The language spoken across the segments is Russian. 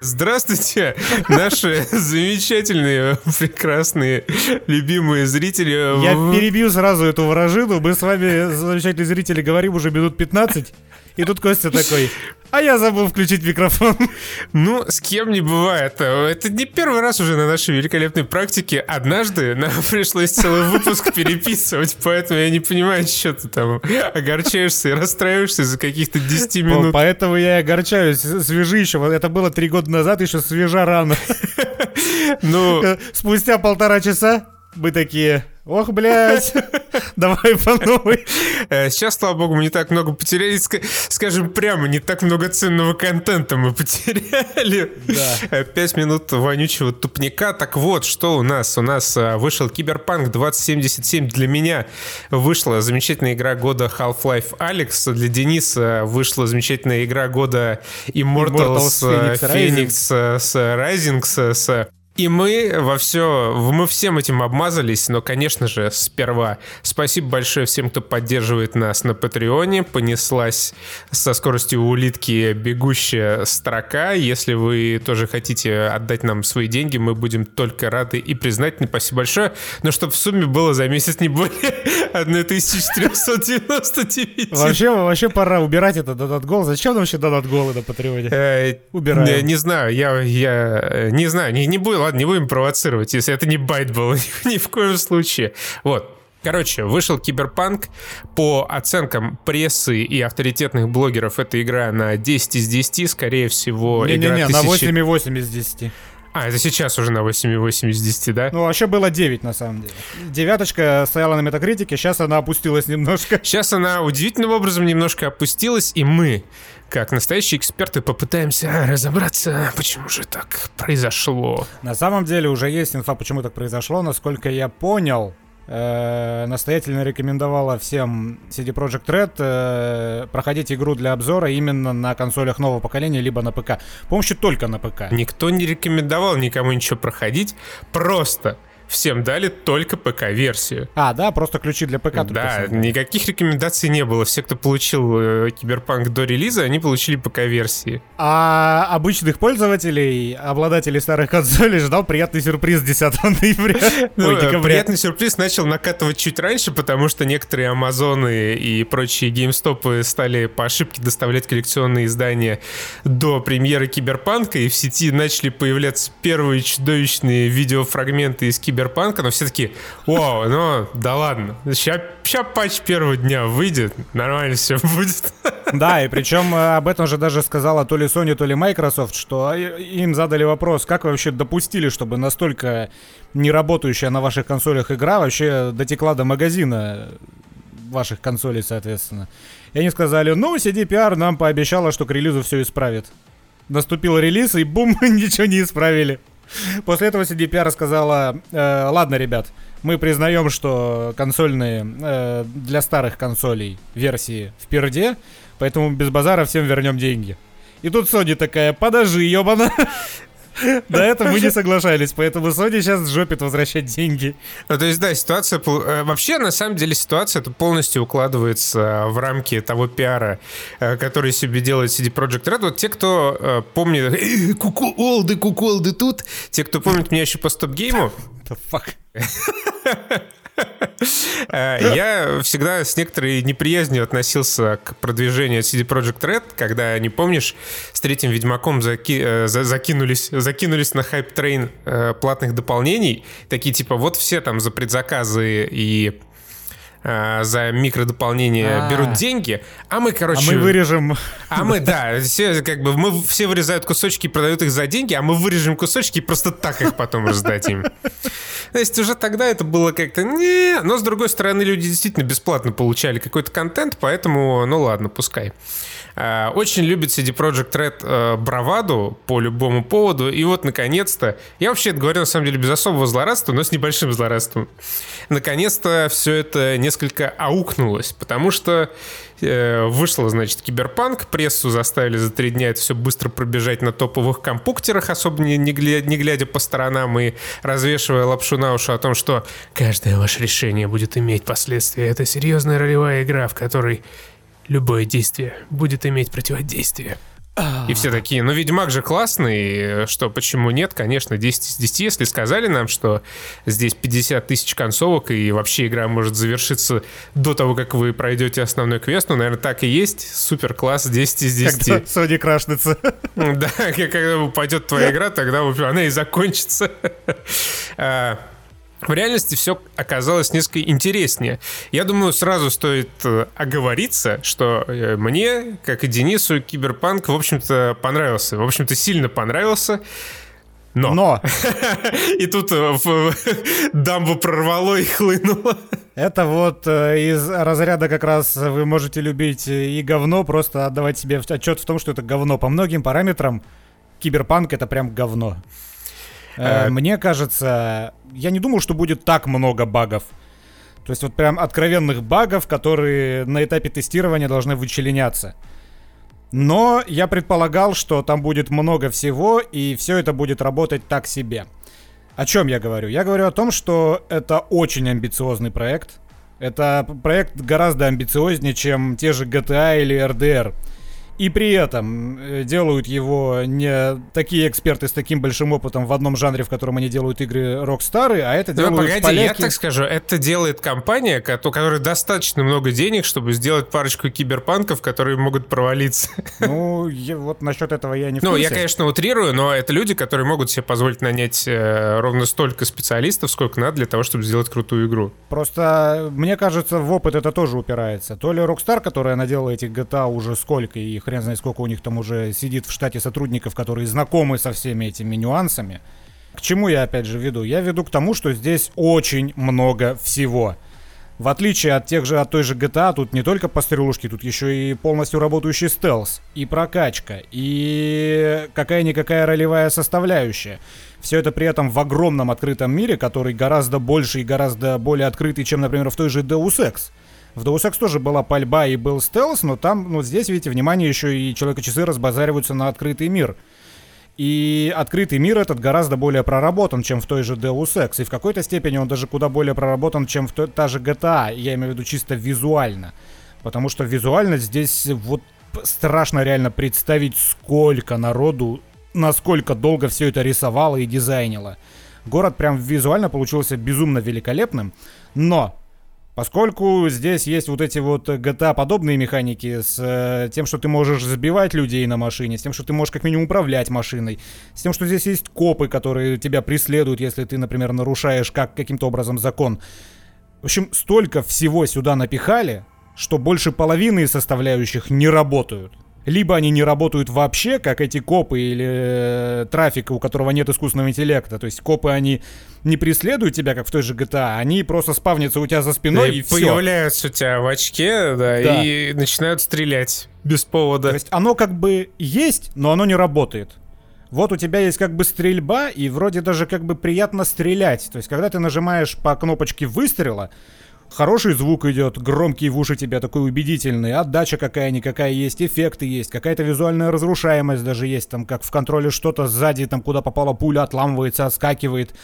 Здравствуйте, наши замечательные, прекрасные, любимые зрители. Я перебью сразу эту вражину. Мы с вами, замечательные зрители, говорим уже минут 15. И тут Костя такой, а я забыл включить микрофон. Ну, с кем не бывает. Это не первый раз уже на нашей великолепной практике. Однажды нам пришлось целый выпуск переписывать, поэтому я не понимаю, что ты там огорчаешься и расстраиваешься за каких-то 10 минут. Поэтому я и огорчаюсь. Свежи еще. Это было три года назад, еще свежа рано. Ну... Спустя полтора часа мы такие, ох, блядь, давай по новой. Э, сейчас, слава богу, мы не так много потеряли, скажем прямо, не так много ценного контента мы потеряли. Да. Э, пять минут вонючего тупника. Так вот, что у нас? У нас э, вышел Киберпанк 2077 для меня. Вышла замечательная игра года Half-Life Alex. Для Дениса вышла замечательная игра года Immortals, Immortals Phoenix, Phoenix с Rising, с и мы во все, мы всем этим обмазались, но, конечно же, сперва спасибо большое всем, кто поддерживает нас на Патреоне. Понеслась со скоростью улитки бегущая строка. Если вы тоже хотите отдать нам свои деньги, мы будем только рады и признательны. Спасибо большое. Но чтобы в сумме было за месяц не более 1499. Вообще, вообще пора убирать этот донат гол. Зачем нам вообще донат голы на Patreon е? Э, Убираем. Не знаю, я, я не знаю, не, не было ладно, не будем провоцировать, если это не байт был, ни в коем случае. Вот. Короче, вышел Киберпанк. По оценкам прессы и авторитетных блогеров, эта игра на 10 из 10. Скорее всего, не, игра не, не, тысячи... на 8,8 из 10. А, это сейчас уже на 8,8 из 10, да? Ну, вообще было 9, на самом деле. Девяточка стояла на метакритике, сейчас она опустилась немножко. Сейчас она удивительным образом немножко опустилась, и мы как настоящие эксперты попытаемся разобраться, почему же так произошло. На самом деле уже есть инфа, почему так произошло. Насколько я понял, э, настоятельно рекомендовала всем CD Projekt Red э, проходить игру для обзора именно на консолях нового поколения, либо на ПК. Помощью только на ПК. Никто не рекомендовал никому ничего проходить. Просто всем дали только ПК-версию. А, да, просто ключи для ПК. Да, никаких рекомендаций не было. Все, кто получил э, Киберпанк до релиза, они получили ПК-версии. А обычных пользователей, обладателей старых консолей, ждал приятный сюрприз 10 ноября. Ну, Ой, декабря. Приятный сюрприз начал накатывать чуть раньше, потому что некоторые Амазоны и прочие GameStop ы стали по ошибке доставлять коллекционные издания до премьеры Киберпанка, и в сети начали появляться первые чудовищные видеофрагменты из Киберпанка киберпанка, но все таки вау, ну да ладно, сейчас, сейчас патч первого дня выйдет, нормально все будет. Да, и причем э, об этом же даже сказала то ли Sony, то ли Microsoft, что им задали вопрос, как вы вообще допустили, чтобы настолько не работающая на ваших консолях игра вообще дотекла до магазина ваших консолей, соответственно. И они сказали, ну, CDPR нам пообещала, что к релизу все исправит. Наступил релиз, и бум, ничего не исправили. После этого CDPR рассказала, э, ладно, ребят, мы признаем, что консольные э, для старых консолей версии в перде, поэтому без базара всем вернем деньги. И тут Sony такая, подожди, ёбана. До этого мы не соглашались, поэтому Sony сейчас жопит возвращать деньги. Ну, то есть, да, ситуация... Э, вообще, на самом деле, ситуация это полностью укладывается в рамки того пиара, э, который себе делает CD Projekt Red. Вот те, кто э, помнит... Куколды, куколды тут. Те, кто помнит меня еще по StopGame у... The fuck? Э, я всегда с некоторой неприязнью относился к продвижению CD Projekt Red, когда, не помнишь, с третьим Ведьмаком заки, э, закинулись, закинулись на hype train э, платных дополнений. Такие типа, вот все там за предзаказы и э, за микродополнение А-а-а. берут деньги, а мы, короче... А мы вырежем... А мы, да, все, как бы, мы все вырезают кусочки и продают их за деньги, а мы вырежем кусочки и просто так их потом раздадим. То есть уже тогда это было как-то не, но с другой стороны люди действительно бесплатно получали какой-то контент, поэтому, ну ладно, пускай. Э, очень любит CD Project Red браваду по любому поводу. И вот, наконец-то, я вообще это говорю, на самом деле, без особого злорадства, но с небольшим злорадством. Наконец-то все это несколько аукнулось, потому что э, вышло, значит, Киберпанк, прессу заставили за три дня это все быстро пробежать на топовых компуктерах, особо не, не, глядя, не глядя по сторонам и развешивая лапшу на уши о том, что каждое ваше решение будет иметь последствия. Это серьезная ролевая игра, в которой любое действие будет иметь противодействие. И все такие, ну, Ведьмак же классный, что, почему нет? Конечно, 10 из 10. Если сказали нам, что здесь 50 тысяч концовок, и вообще игра может завершиться до того, как вы пройдете основной квест, ну, наверное, так и есть. Супер класс, 10 из 10. Когда Sony крашнется. Да, когда упадет твоя игра, тогда она и закончится. В реальности все оказалось несколько интереснее. Я думаю, сразу стоит э, оговориться, что э, мне, как и Денису, Киберпанк, в общем-то, понравился. В общем-то, сильно понравился. Но. Но. И тут э, дамбу прорвало и хлынуло. Это вот из разряда как раз вы можете любить и говно, просто отдавать себе отчет в том, что это говно. По многим параметрам киберпанк это прям говно. Э, мне кажется, я не думал, что будет так много багов. То есть вот прям откровенных багов, которые на этапе тестирования должны вычленяться. Но я предполагал, что там будет много всего, и все это будет работать так себе. О чем я говорю? Я говорю о том, что это очень амбициозный проект. Это проект гораздо амбициознее, чем те же GTA или RDR. И при этом э, делают его не такие эксперты с таким большим опытом в одном жанре, в котором они делают игры Rockstar, а это ну, делают погоди, поляки... я так скажу, это делает компания, у которой достаточно много денег, чтобы сделать парочку киберпанков, которые могут провалиться. Ну, я, вот насчет этого я не в Ну, я, конечно, утрирую, но это люди, которые могут себе позволить нанять э, ровно столько специалистов, сколько надо для того, чтобы сделать крутую игру. Просто, мне кажется, в опыт это тоже упирается. То ли Rockstar, которая наделала этих GTA уже сколько, и хрен знает сколько у них там уже сидит в штате сотрудников, которые знакомы со всеми этими нюансами. К чему я опять же веду? Я веду к тому, что здесь очень много всего. В отличие от тех же, от той же GTA, тут не только пострелушки, тут еще и полностью работающий стелс, и прокачка, и какая-никакая ролевая составляющая. Все это при этом в огромном открытом мире, который гораздо больше и гораздо более открытый, чем, например, в той же Deus Ex. В Deus Ex тоже была пальба и был стелс, но там, ну, здесь, видите, внимание, еще и Человека-часы разбазариваются на открытый мир. И открытый мир этот гораздо более проработан, чем в той же Deus Ex. И в какой-то степени он даже куда более проработан, чем в той, та же GTA. Я имею в виду чисто визуально. Потому что визуально здесь вот страшно реально представить, сколько народу, насколько долго все это рисовало и дизайнило. Город прям визуально получился безумно великолепным. Но Поскольку здесь есть вот эти вот GTA-подобные механики с э, тем, что ты можешь сбивать людей на машине, с тем, что ты можешь как минимум управлять машиной, с тем, что здесь есть копы, которые тебя преследуют, если ты, например, нарушаешь как, каким-то образом закон. В общем, столько всего сюда напихали, что больше половины составляющих не работают либо они не работают вообще, как эти копы или э, трафика, у которого нет искусственного интеллекта. То есть копы, они не преследуют тебя, как в той же GTA, они просто спавнятся у тебя за спиной и, и появляются у тебя в очке, да, да, и начинают стрелять без повода. То есть оно как бы есть, но оно не работает. Вот у тебя есть как бы стрельба, и вроде даже как бы приятно стрелять. То есть, когда ты нажимаешь по кнопочке выстрела, Хороший звук идет, громкий в уши тебя, такой убедительный, отдача какая-никакая есть, эффекты есть, какая-то визуальная разрушаемость даже есть, там как в контроле что-то сзади, там куда попала пуля, отламывается, отскакивает.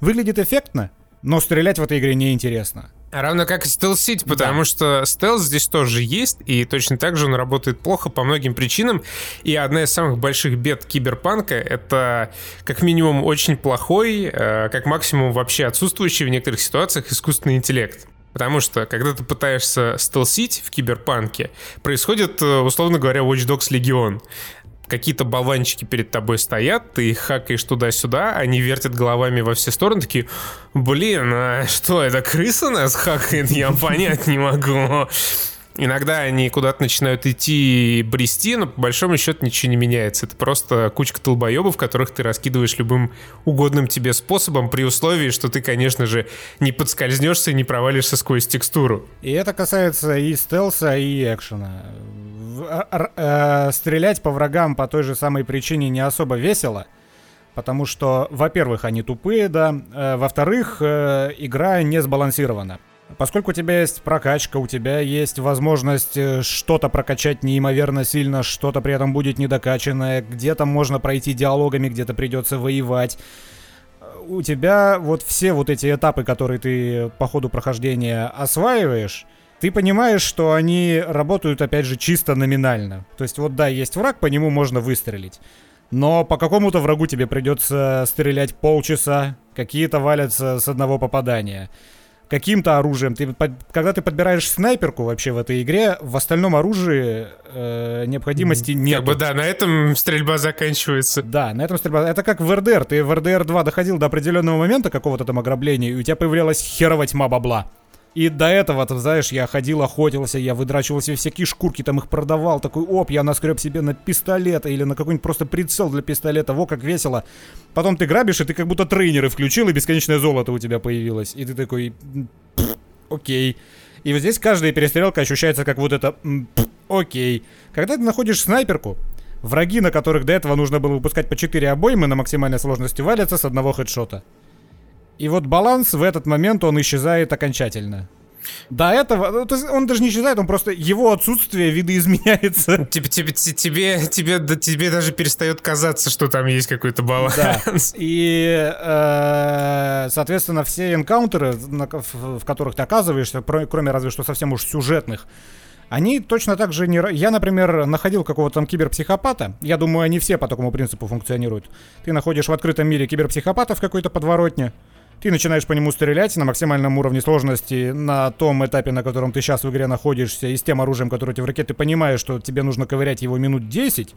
Выглядит эффектно, но стрелять в этой игре неинтересно. Равно как и City, потому да. что стелс здесь тоже есть, и точно так же он работает плохо по многим причинам. И одна из самых больших бед киберпанка — это как минимум очень плохой, э, как максимум вообще отсутствующий в некоторых ситуациях искусственный интеллект. Потому что, когда ты пытаешься стелсить в киберпанке, происходит, э, условно говоря, Watch Dogs Legion. Какие-то болванчики перед тобой стоят, ты их хакаешь туда-сюда, они вертят головами во все стороны, такие, блин, а что, это крыса нас хакает? Я понять не могу. Иногда они куда-то начинают идти и брести, но по большому счету ничего не меняется. Это просто кучка толбоебов, которых ты раскидываешь любым угодным тебе способом, при условии, что ты, конечно же, не подскользнешься и не провалишься сквозь текстуру. И это касается и стелса, и экшена. Э, стрелять по врагам по той же самой причине не особо весело. Потому что, во-первых, они тупые, да. Э, во-вторых, э, игра не сбалансирована. Поскольку у тебя есть прокачка, у тебя есть возможность э, что-то прокачать неимоверно сильно, что-то при этом будет недокачанное, где-то можно пройти диалогами, где-то придется воевать. У тебя вот все вот эти этапы, которые ты по ходу прохождения осваиваешь, ты понимаешь, что они работают, опять же, чисто номинально. То есть вот да, есть враг, по нему можно выстрелить. Но по какому-то врагу тебе придется стрелять полчаса, какие-то валятся с одного попадания. Каким-то оружием. Ты, когда ты подбираешь снайперку вообще в этой игре, в остальном оружии э, необходимости нет. Как бы да, на этом стрельба заканчивается. Да, на этом стрельба. Это как в РДР. Ты в РДР 2 доходил до определенного момента какого-то там ограбления, и у тебя появлялась херова тьма бабла. И до этого, ты знаешь, я ходил, охотился, я выдрачивал себе всякие шкурки, там их продавал, такой, оп, я наскреб себе на пистолет или на какой-нибудь просто прицел для пистолета, во, как весело. Потом ты грабишь, и ты как будто трейнеры включил, и бесконечное золото у тебя появилось. И ты такой, окей. И вот здесь каждая перестрелка ощущается как вот это, окей. Когда ты находишь снайперку, враги, на которых до этого нужно было выпускать по 4 обоймы на максимальной сложности, валятся с одного хедшота. И вот баланс в этот момент он исчезает окончательно. До этого, ну, он даже не исчезает, он просто его отсутствие видоизменяется. Тебе, тебе, тебе, тебе, тебе даже перестает казаться, что там есть какой-то баланс. Да. И, э, соответственно, все энкаунтеры, в которых ты оказываешься, кроме разве что совсем уж сюжетных, они точно так же не... Я, например, находил какого-то там киберпсихопата. Я думаю, они все по такому принципу функционируют. Ты находишь в открытом мире киберпсихопата в какой-то подворотне, ты начинаешь по нему стрелять на максимальном уровне сложности, на том этапе, на котором ты сейчас в игре находишься, и с тем оружием, которое у тебя в руке, ты понимаешь, что тебе нужно ковырять его минут 10.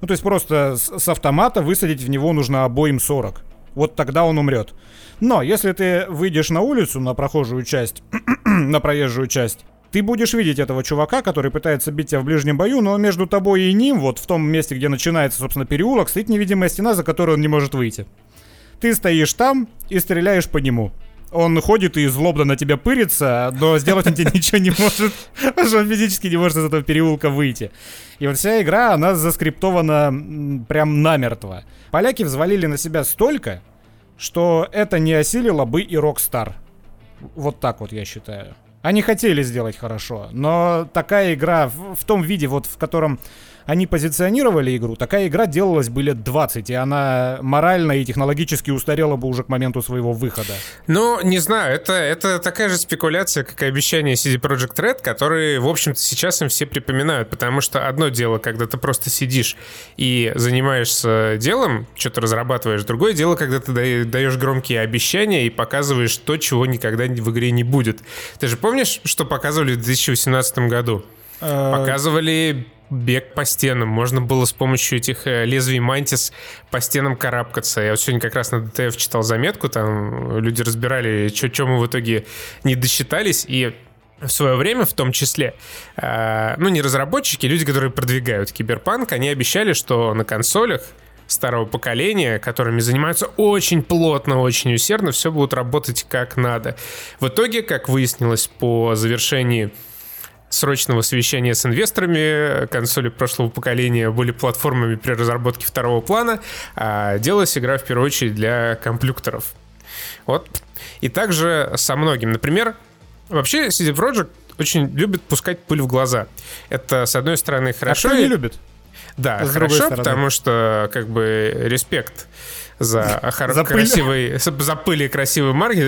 Ну, то есть просто с, с автомата высадить в него нужно обоим 40. Вот тогда он умрет. Но если ты выйдешь на улицу, на прохожую часть, на проезжую часть, ты будешь видеть этого чувака, который пытается бить тебя в ближнем бою, но между тобой и ним, вот в том месте, где начинается, собственно, переулок, стоит невидимая стена, за которую он не может выйти. Ты стоишь там и стреляешь по нему. Он ходит и злобно на тебя пырится, но сделать он тебе ничего не может, потому что он физически не может из этого переулка выйти. И вот вся игра, она заскриптована прям намертво. Поляки взвалили на себя столько, что это не осилило бы и Rockstar. Вот так вот я считаю. Они хотели сделать хорошо, но такая игра в, в том виде, вот в котором они позиционировали игру, такая игра делалась бы лет 20, и она морально и технологически устарела бы уже к моменту своего выхода. Ну, не знаю, это, это такая же спекуляция, как и обещание CD Project Red, которые, в общем-то, сейчас им все припоминают, потому что одно дело, когда ты просто сидишь и занимаешься делом, что-то разрабатываешь, другое дело, когда ты даешь громкие обещания и показываешь то, чего никогда в игре не будет. Ты же помнишь, что показывали в 2018 году? Э, показывали бег по стенам. Можно было с помощью этих э, лезвий мантис по стенам карабкаться. Я вот сегодня как раз на ДТФ читал заметку, там люди разбирали, что мы в итоге не досчитались, и в свое время, в том числе, э, ну, не разработчики, люди, которые продвигают киберпанк, они обещали, что на консолях старого поколения, которыми занимаются очень плотно, очень усердно, все будут работать как надо. В итоге, как выяснилось по завершении срочного совещания с инвесторами. Консоли прошлого поколения были платформами при разработке второго плана, а делалась игра в первую очередь для комплюкторов. Вот. И также со многим. Например, вообще CD Projekt очень любит пускать пыль в глаза. Это, с одной стороны, хорошо. А кто не любит? Да, а хорошо, потому что, как бы, респект за, за красивый, за пыль и красивый маркет.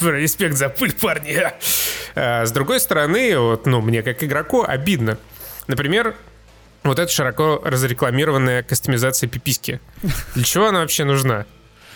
Респект за пыль, парни. А, с другой стороны, вот, ну, мне как игроку обидно. Например, вот эта широко разрекламированная кастомизация пиписки. Для чего она вообще нужна?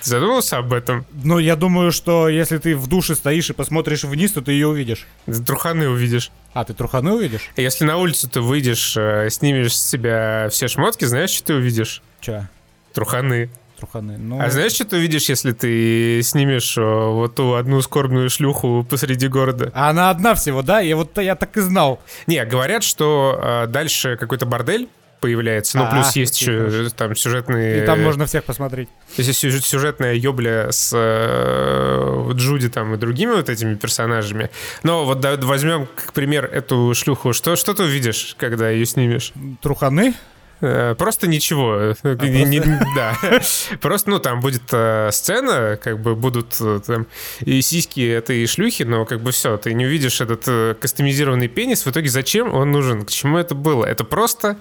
Ты задумался об этом? Ну, я думаю, что если ты в душе стоишь и посмотришь вниз, то ты ее увидишь. Ты труханы увидишь. А, ты труханы увидишь? Если на улицу ты выйдешь, э, снимешь с себя все шмотки, знаешь, что ты увидишь? Че? Труханы. Труханы. Ну... А знаешь, что ты увидишь, если ты снимешь э, вот ту одну скорбную шлюху посреди города? А она одна всего, да? Я вот я так и знал. Не, говорят, что э, дальше какой-то бордель появляется. Ну, а, плюс есть еще там сюжетные... И там можно всех посмотреть. Есть сюжет, сюжетная ёбля с э, Джуди там и другими вот этими персонажами. Но вот да, возьмем, как пример, эту шлюху. Что, что ты увидишь, когда ее снимешь? Труханы? Э, просто ничего. А, не, не, да. Просто, ну, там будет э, сцена, как бы будут э, там и сиськи этой шлюхи, но как бы все, ты не увидишь этот э, кастомизированный пенис. В итоге зачем он нужен? К чему это было? Это просто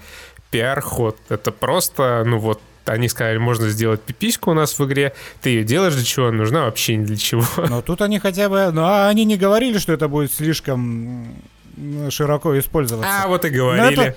пиар-ход. Это просто, ну вот, они сказали, можно сделать пипиську у нас в игре, ты ее делаешь для чего, нужна вообще ни для чего. Но тут они хотя бы, ну а они не говорили, что это будет слишком широко использоваться. А вот и говорили. Это...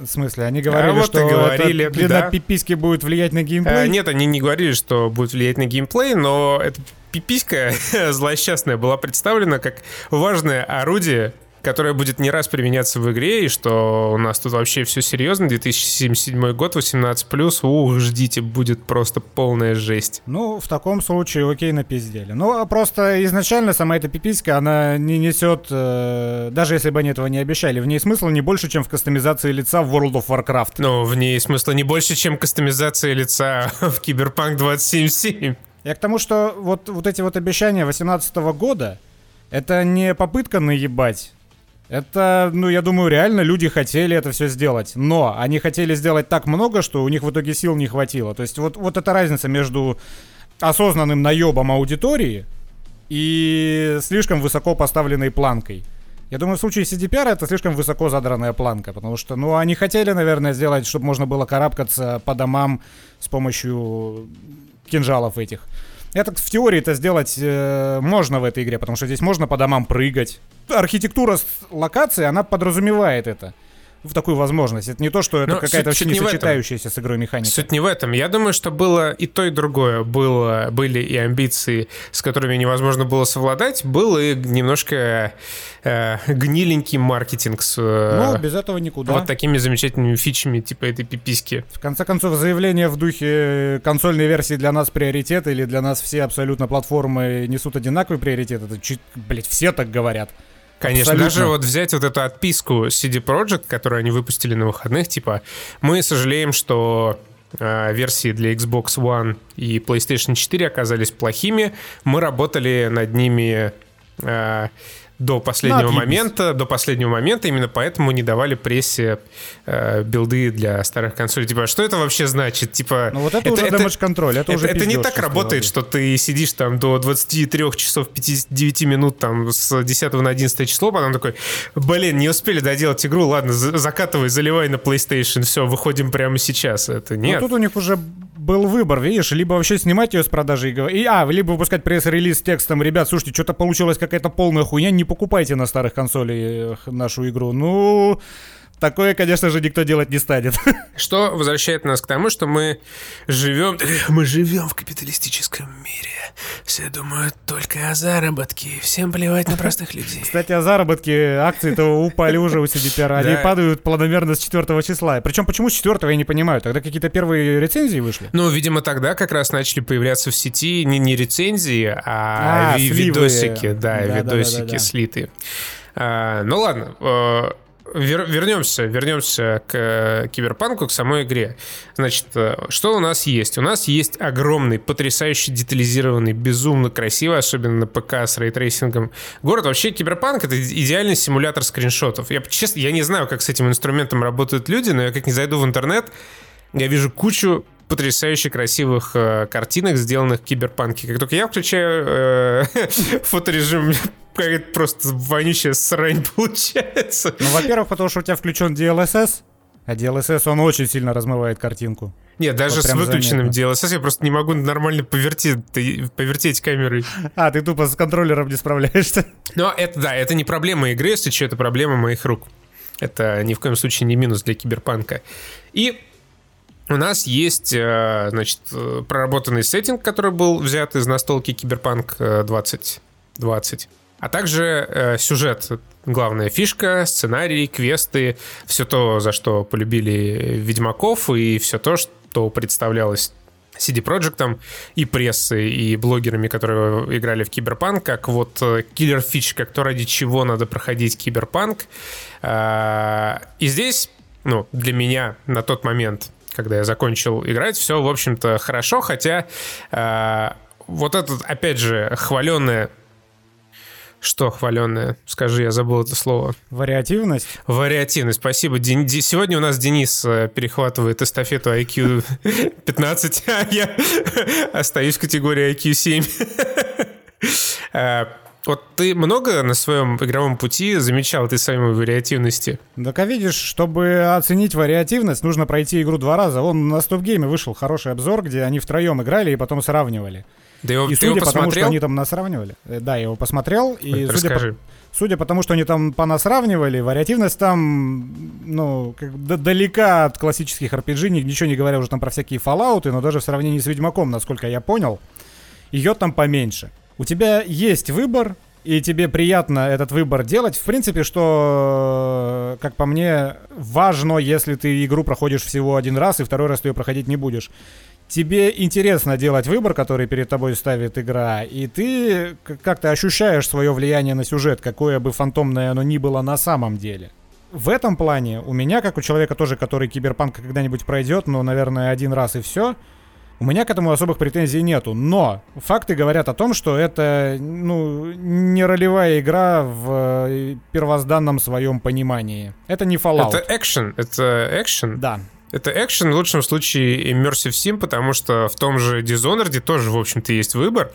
В смысле, они говорили, а вот что говорили, это длина да. пиписьки будет влиять на геймплей? А, нет, они не говорили, что будет влиять на геймплей, но эта пиписька злосчастная была представлена как важное орудие которая будет не раз применяться в игре, и что у нас тут вообще все серьезно. 2077 год, 18+, ух, ждите, будет просто полная жесть. Ну, в таком случае, окей, напиздели. Ну, а просто изначально сама эта пиписька, она не несет, э, даже если бы они этого не обещали, в ней смысла не больше, чем в кастомизации лица в World of Warcraft. Ну, в ней смысла не больше, чем кастомизация лица в Cyberpunk 2077. Я к тому, что вот, вот эти вот обещания 2018 года, это не попытка наебать это, ну, я думаю, реально люди хотели это все сделать. Но они хотели сделать так много, что у них в итоге сил не хватило. То есть вот, вот эта разница между осознанным наебом аудитории и слишком высоко поставленной планкой. Я думаю, в случае CDPR это слишком высоко задранная планка, потому что, ну, они хотели, наверное, сделать, чтобы можно было карабкаться по домам с помощью кинжалов этих. Это в теории это сделать э, можно в этой игре, потому что здесь можно по домам прыгать. Архитектура локации, она подразумевает это в такую возможность. Это не то, что это какая-то вообще не сочетающаяся с игрой механика. Суть не в этом. Я думаю, что было и то, и другое. Было, были и амбиции, с которыми невозможно было совладать. Был и немножко э, гниленький маркетинг с... Э, ну, без этого никуда. Вот такими замечательными фичами, типа этой пиписки. В конце концов, заявление в духе консольной версии для нас приоритет или для нас все абсолютно платформы несут одинаковый приоритет. Это, чуть, блядь, все так говорят. Конечно, Абсолютно. даже вот взять вот эту отписку CD Projekt, которую они выпустили на выходных, типа, мы сожалеем, что э, версии для Xbox One и PlayStation 4 оказались плохими. Мы работали над ними э, до последнего ну, момента, до последнего момента, именно поэтому не давали прессе э, билды для старых консолей. Типа, а что это вообще значит? Типа, ну вот это, это уже damage контроль, это, это уже Это не так работает, что ты сидишь там до 23 часов 59 минут там с 10 на 11 число, потом такой, блин, не успели доделать игру, ладно, закатывай, заливай на PlayStation, все, выходим прямо сейчас. Это нет. Ну тут у них уже был выбор, видишь, либо вообще снимать ее с продажи и а, либо выпускать пресс-релиз с текстом, ребят, слушайте, что-то получилось какая-то полная хуйня, не покупайте на старых консолях нашу игру. Ну, Такое, конечно же, никто делать не станет. Что возвращает нас к тому, что мы живем... Мы живем в капиталистическом мире. Все думают только о заработке. Всем плевать на простых людей. Кстати, о заработке. Акции-то упали уже у CDPR. Они падают планомерно с 4 числа. Причем почему с 4 я не понимаю. Тогда какие-то первые рецензии вышли? Ну, видимо, тогда как раз начали появляться в сети не, не рецензии, а, а видосики. Да, видосики слитые. А, ну ладно, э, вер, вернемся, вернемся к э, киберпанку, к самой игре. Значит, э, что у нас есть? У нас есть огромный, потрясающе детализированный, безумно красивый, особенно на ПК с ray tracing ом город. Вообще, киберпанк — это идеальный симулятор скриншотов. Я, честно, я не знаю, как с этим инструментом работают люди, но я как не зайду в интернет, я вижу кучу потрясающе красивых э, картинок, сделанных в киберпанке. Как только я включаю э, фоторежим какая-то просто вонючая срань получается. Ну, во-первых, потому что у тебя включен DLSS, а DLSS, он очень сильно размывает картинку. Нет, даже вот с выключенным заметно. DLSS я просто не могу нормально повертеть, повертеть камерой. А, ты тупо с контроллером не справляешься. Но это, да, это не проблема игры, если что, это проблема моих рук. Это ни в коем случае не минус для киберпанка. И у нас есть, э, значит, э, проработанный сеттинг, который был взят из настолки Киберпанк 2020. А также э, сюжет, главная фишка, сценарий, квесты, все то, за что полюбили Ведьмаков, и все то, что представлялось CD Projekt и прессой, и блогерами, которые играли в Киберпанк, как вот killer feature, как то, ради чего надо проходить Киберпанк. Э, и здесь, ну, для меня на тот момент, когда я закончил играть, все, в общем-то, хорошо, хотя э, вот этот, опять же, хваленное что хваленное? Скажи, я забыл это слово. Вариативность? Вариативность, спасибо. Ден... Сегодня у нас Денис э, перехватывает эстафету IQ 15, а я остаюсь в категории IQ 7. Вот ты много на своем игровом пути замечал этой самой вариативности? Так а видишь, чтобы оценить вариативность, нужно пройти игру два раза. Вон на стоп-гейме вышел хороший обзор, где они втроем играли и потом сравнивали. Да его, и судя по тому, что они там нас сравнивали, э, да, я его посмотрел, и судя, по, судя по тому, что они там по нас сравнивали, вариативность там, ну, как, далека от классических RPG, ничего не говоря уже там про всякие Fallout, но даже в сравнении с Ведьмаком, насколько я понял, ее там поменьше. У тебя есть выбор, и тебе приятно этот выбор делать. В принципе, что, как по мне, важно, если ты игру проходишь всего один раз, и второй раз ты ее проходить не будешь. Тебе интересно делать выбор, который перед тобой ставит игра, и ты как-то ощущаешь свое влияние на сюжет, какое бы фантомное оно ни было на самом деле. В этом плане у меня, как у человека тоже, который киберпанк когда-нибудь пройдет, но, наверное, один раз и все, у меня к этому особых претензий нету, но факты говорят о том, что это ну, не ролевая игра в э, первозданном своем понимании. Это не Fallout. Это экшен, это экшен? Да. Это экшен, в лучшем случае Immersive Sim, потому что в том же Dishonored тоже, в общем-то, есть выбор,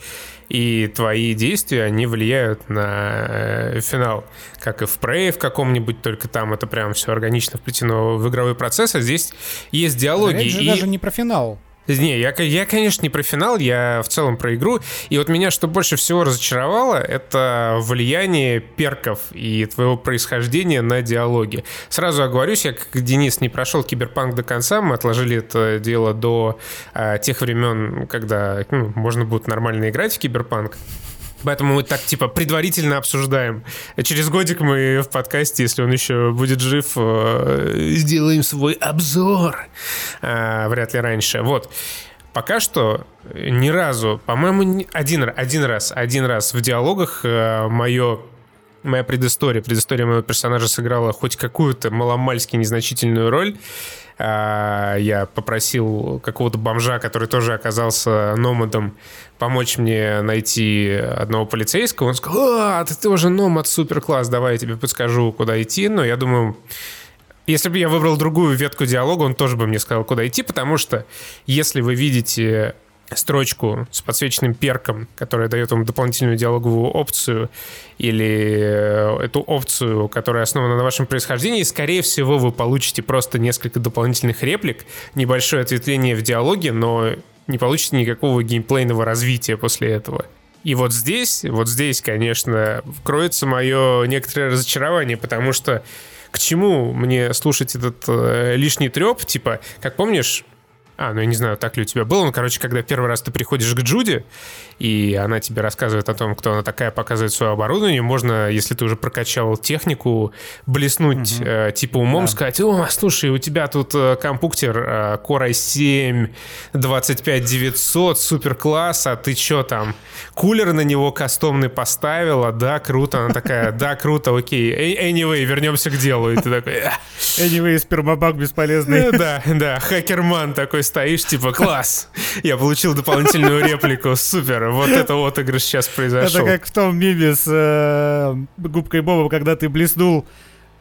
и твои действия, они влияют на э, финал. Как и в Prey в каком-нибудь, только там это прям все органично вплетено в игровой процесс, а здесь есть диалоги. Да, это же и... даже не про финал. Не, я, я, конечно, не про финал, я в целом про игру. И вот меня что больше всего разочаровало, это влияние перков и твоего происхождения на диалоги. Сразу оговорюсь, я как Денис не прошел киберпанк до конца, мы отложили это дело до а, тех времен, когда ну, можно будет нормально играть в киберпанк. Поэтому мы так, типа, предварительно обсуждаем. Через годик мы в подкасте, если он еще будет жив, э, сделаем свой обзор. А, вряд ли раньше. Вот. Пока что ни разу, по-моему, один, один раз, один раз в диалогах э, мое моя предыстория, предыстория моего персонажа сыграла хоть какую-то маломальски незначительную роль. А, я попросил какого-то бомжа, который тоже оказался номадом, помочь мне найти одного полицейского. Он сказал, а, ты тоже номад, супер класс, давай я тебе подскажу, куда идти. Но я думаю, если бы я выбрал другую ветку диалога, он тоже бы мне сказал, куда идти, потому что если вы видите строчку с подсвеченным перком, которая дает вам дополнительную диалоговую опцию, или э, эту опцию, которая основана на вашем происхождении, скорее всего, вы получите просто несколько дополнительных реплик, небольшое ответвление в диалоге, но не получите никакого геймплейного развития после этого. И вот здесь, вот здесь, конечно, кроется мое некоторое разочарование, потому что к чему мне слушать этот э, лишний треп? Типа, как помнишь, а, ну я не знаю, так ли у тебя было. Ну, короче, когда первый раз ты приходишь к Джуди, и она тебе рассказывает о том, кто она такая, показывает свое оборудование, можно, если ты уже прокачал технику, блеснуть угу. э, типа умом, да. сказать, о, слушай, у тебя тут э, компьютер э, Core i7 25900, супер класс, а ты что там, кулер на него кастомный поставила, да, круто. Она такая, да, круто, окей. Anyway, вернемся к делу. И ты такой... Anyway, спермобак бесполезный. Да, да, хакерман такой стоишь, типа, класс, я получил дополнительную реплику, супер, вот это вот игры сейчас произошел. Это как в том миме с э, губкой Боба, когда ты блеснул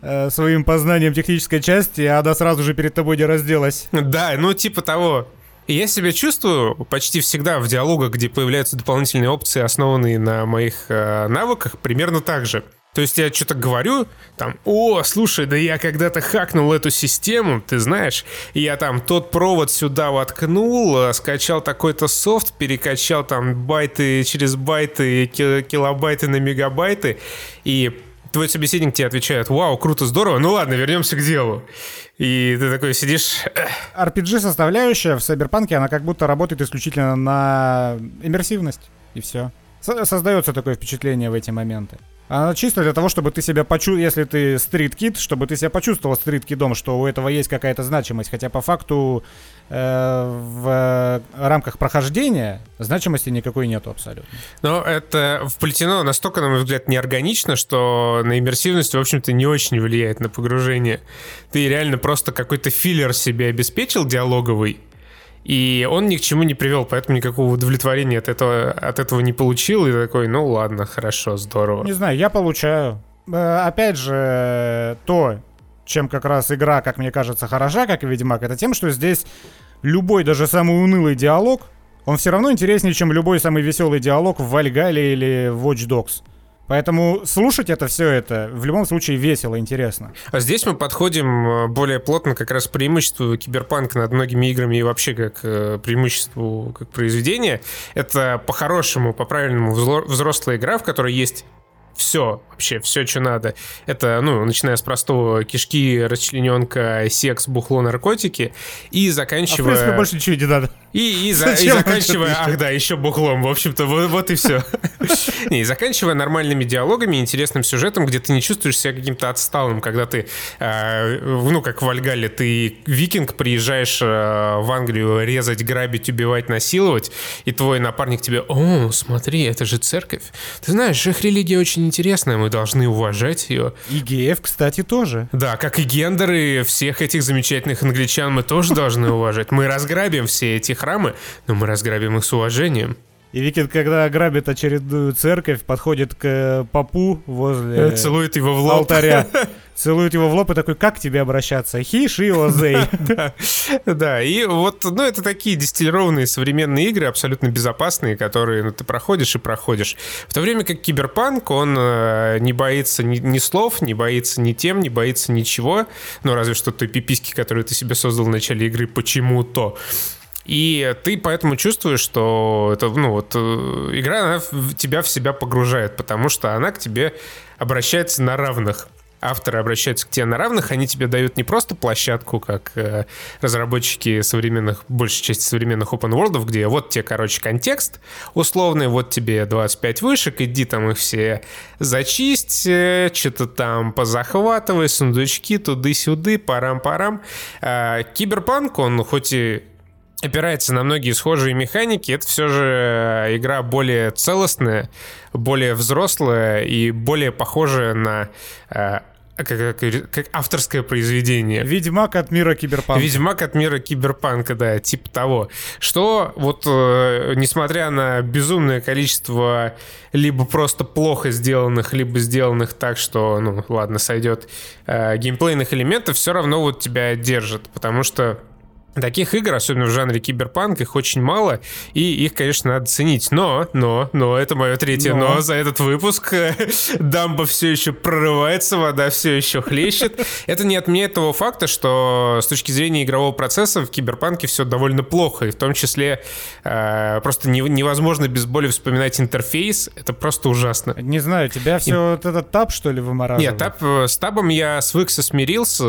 э, своим познанием технической части, а она сразу же перед тобой не разделась. Да, ну типа того. И я себя чувствую почти всегда в диалогах, где появляются дополнительные опции, основанные на моих э, навыках, примерно так же. То есть я что-то говорю, там, о, слушай, да я когда-то хакнул эту систему, ты знаешь, я там тот провод сюда воткнул, э, скачал такой-то софт, перекачал там байты через байты, килобайты на мегабайты, и твой собеседник тебе отвечает, вау, круто, здорово, ну ладно, вернемся к делу. И ты такой сидишь... RPG-составляющая в Cyberpunk, она как будто работает исключительно на иммерсивность, и все. Создается такое впечатление в эти моменты. Она чисто для того, чтобы ты себя почувствовал, если ты стрит-кид, чтобы ты себя почувствовал стрит-кидом, что у этого есть какая-то значимость. Хотя по факту э, в рамках прохождения значимости никакой нету абсолютно. Но это вплетено настолько, на мой взгляд, неорганично, что на иммерсивность, в общем-то, не очень влияет на погружение. Ты реально просто какой-то филлер себе обеспечил диалоговый, и он ни к чему не привел, поэтому никакого удовлетворения от этого, от этого не получил. И такой, ну ладно, хорошо, здорово. Не знаю, я получаю. Э, опять же, то, чем как раз игра, как мне кажется, хороша, как и Ведьмак, это тем, что здесь любой, даже самый унылый диалог, он все равно интереснее, чем любой самый веселый диалог в Вальгале или в Watch Dogs. Поэтому слушать это все это в любом случае весело, интересно. А здесь мы подходим э, более плотно как раз преимуществу киберпанка над многими играми и вообще как э, преимуществу как произведения. Это по-хорошему, по-правильному взрослая игра, в которой есть все, вообще все, что надо. Это, ну, начиная с простого кишки, расчлененка, секс, бухло, наркотики, и заканчивая... А в принципе, больше ничего не надо. И, и, за, и заканчивая... Ах, да, еще бухлом, в общем-то, вот, вот и все. Не, и заканчивая нормальными диалогами, интересным сюжетом, где ты не чувствуешь себя каким-то отсталым, когда ты, э, ну, как в Альгале, ты викинг, приезжаешь э, в Англию резать, грабить, убивать, насиловать, и твой напарник тебе, о, смотри, это же церковь. Ты знаешь, их религия очень интересная, мы должны уважать ее. И геев, кстати, тоже. Да, как и гендеры всех этих замечательных англичан мы тоже должны уважать. Мы разграбим все эти храмы, но мы разграбим их с уважением. И Викинг, когда грабит очередную церковь, подходит к э, попу возле... Э, целует его в лоб. Алтаря. Целует его в лоб и такой, как к тебе обращаться? Хиш и Озей. Да, и вот, ну, это такие дистиллированные современные игры, абсолютно безопасные, которые ну, ты проходишь и проходишь. В то время как Киберпанк, он э, не боится ни слов, не боится ни тем, не боится ничего, ну, разве что той пиписки, которую ты себе создал в начале игры почему-то. И ты поэтому чувствуешь, что это, ну, вот, э, игра она тебя в себя погружает, потому что она к тебе обращается на равных авторы обращаются к тебе на равных, они тебе дают не просто площадку, как э, разработчики современных, большей части современных open world, где вот тебе, короче, контекст условный, вот тебе 25 вышек, иди там их все зачисть, э, что-то там позахватывай, сундучки туды-сюды, парам-парам. Э, Киберпанк, он хоть и опирается на многие схожие механики, это все же э, игра более целостная, более взрослая и более похожая на э, как, как, как авторское произведение. Ведьмак от мира киберпанка. Ведьмак от мира киберпанка, да, типа того. Что вот, э, несмотря на безумное количество либо просто плохо сделанных, либо сделанных так, что, ну, ладно, сойдет, э, геймплейных элементов, все равно вот тебя держит, потому что Таких игр, особенно в жанре киберпанк, их очень мало, и их, конечно, надо ценить. Но, но, но, это мое третье но, но за этот выпуск. Дамба все еще прорывается, вода все еще хлещет. Это не отменяет того факта, что с точки зрения игрового процесса в киберпанке все довольно плохо, и в том числе э, просто не, невозможно без боли вспоминать интерфейс, это просто ужасно. Не знаю, тебя все и... вот этот таб, что ли, вымораживает? Нет, таб, э, с табом я свыкся, смирился,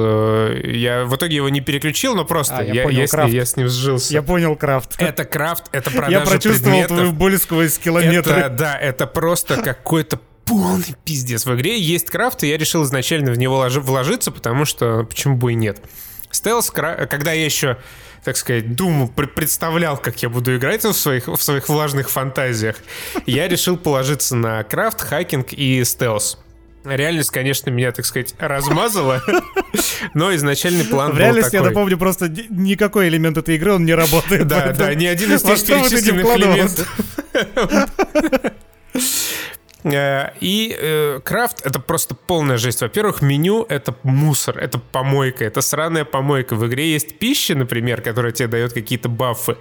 я в итоге его не переключил, но просто а, я, я понял, если крафт. я с ним сжился. Я понял крафт. Это крафт, это продажа Я прочувствовал предметов. твою боль сквозь километры. Это, да, это просто какой-то полный пиздец. В игре есть крафт, и я решил изначально в него вложиться, потому что почему бы и нет. Стелс, когда я еще так сказать, думал, представлял, как я буду играть в своих, в своих влажных фантазиях, я решил положиться на крафт, хакинг и стелс. Реальность, конечно, меня, так сказать, размазала, но изначальный план В реальности, я напомню, просто никакой элемент этой игры, он не работает. Да, да, ни один из тех перечисленных элементов. Э, и э, крафт это просто полная жесть. Во-первых, меню это мусор, это помойка, это сраная помойка. В игре есть пища, например, которая тебе дает какие-то бафы.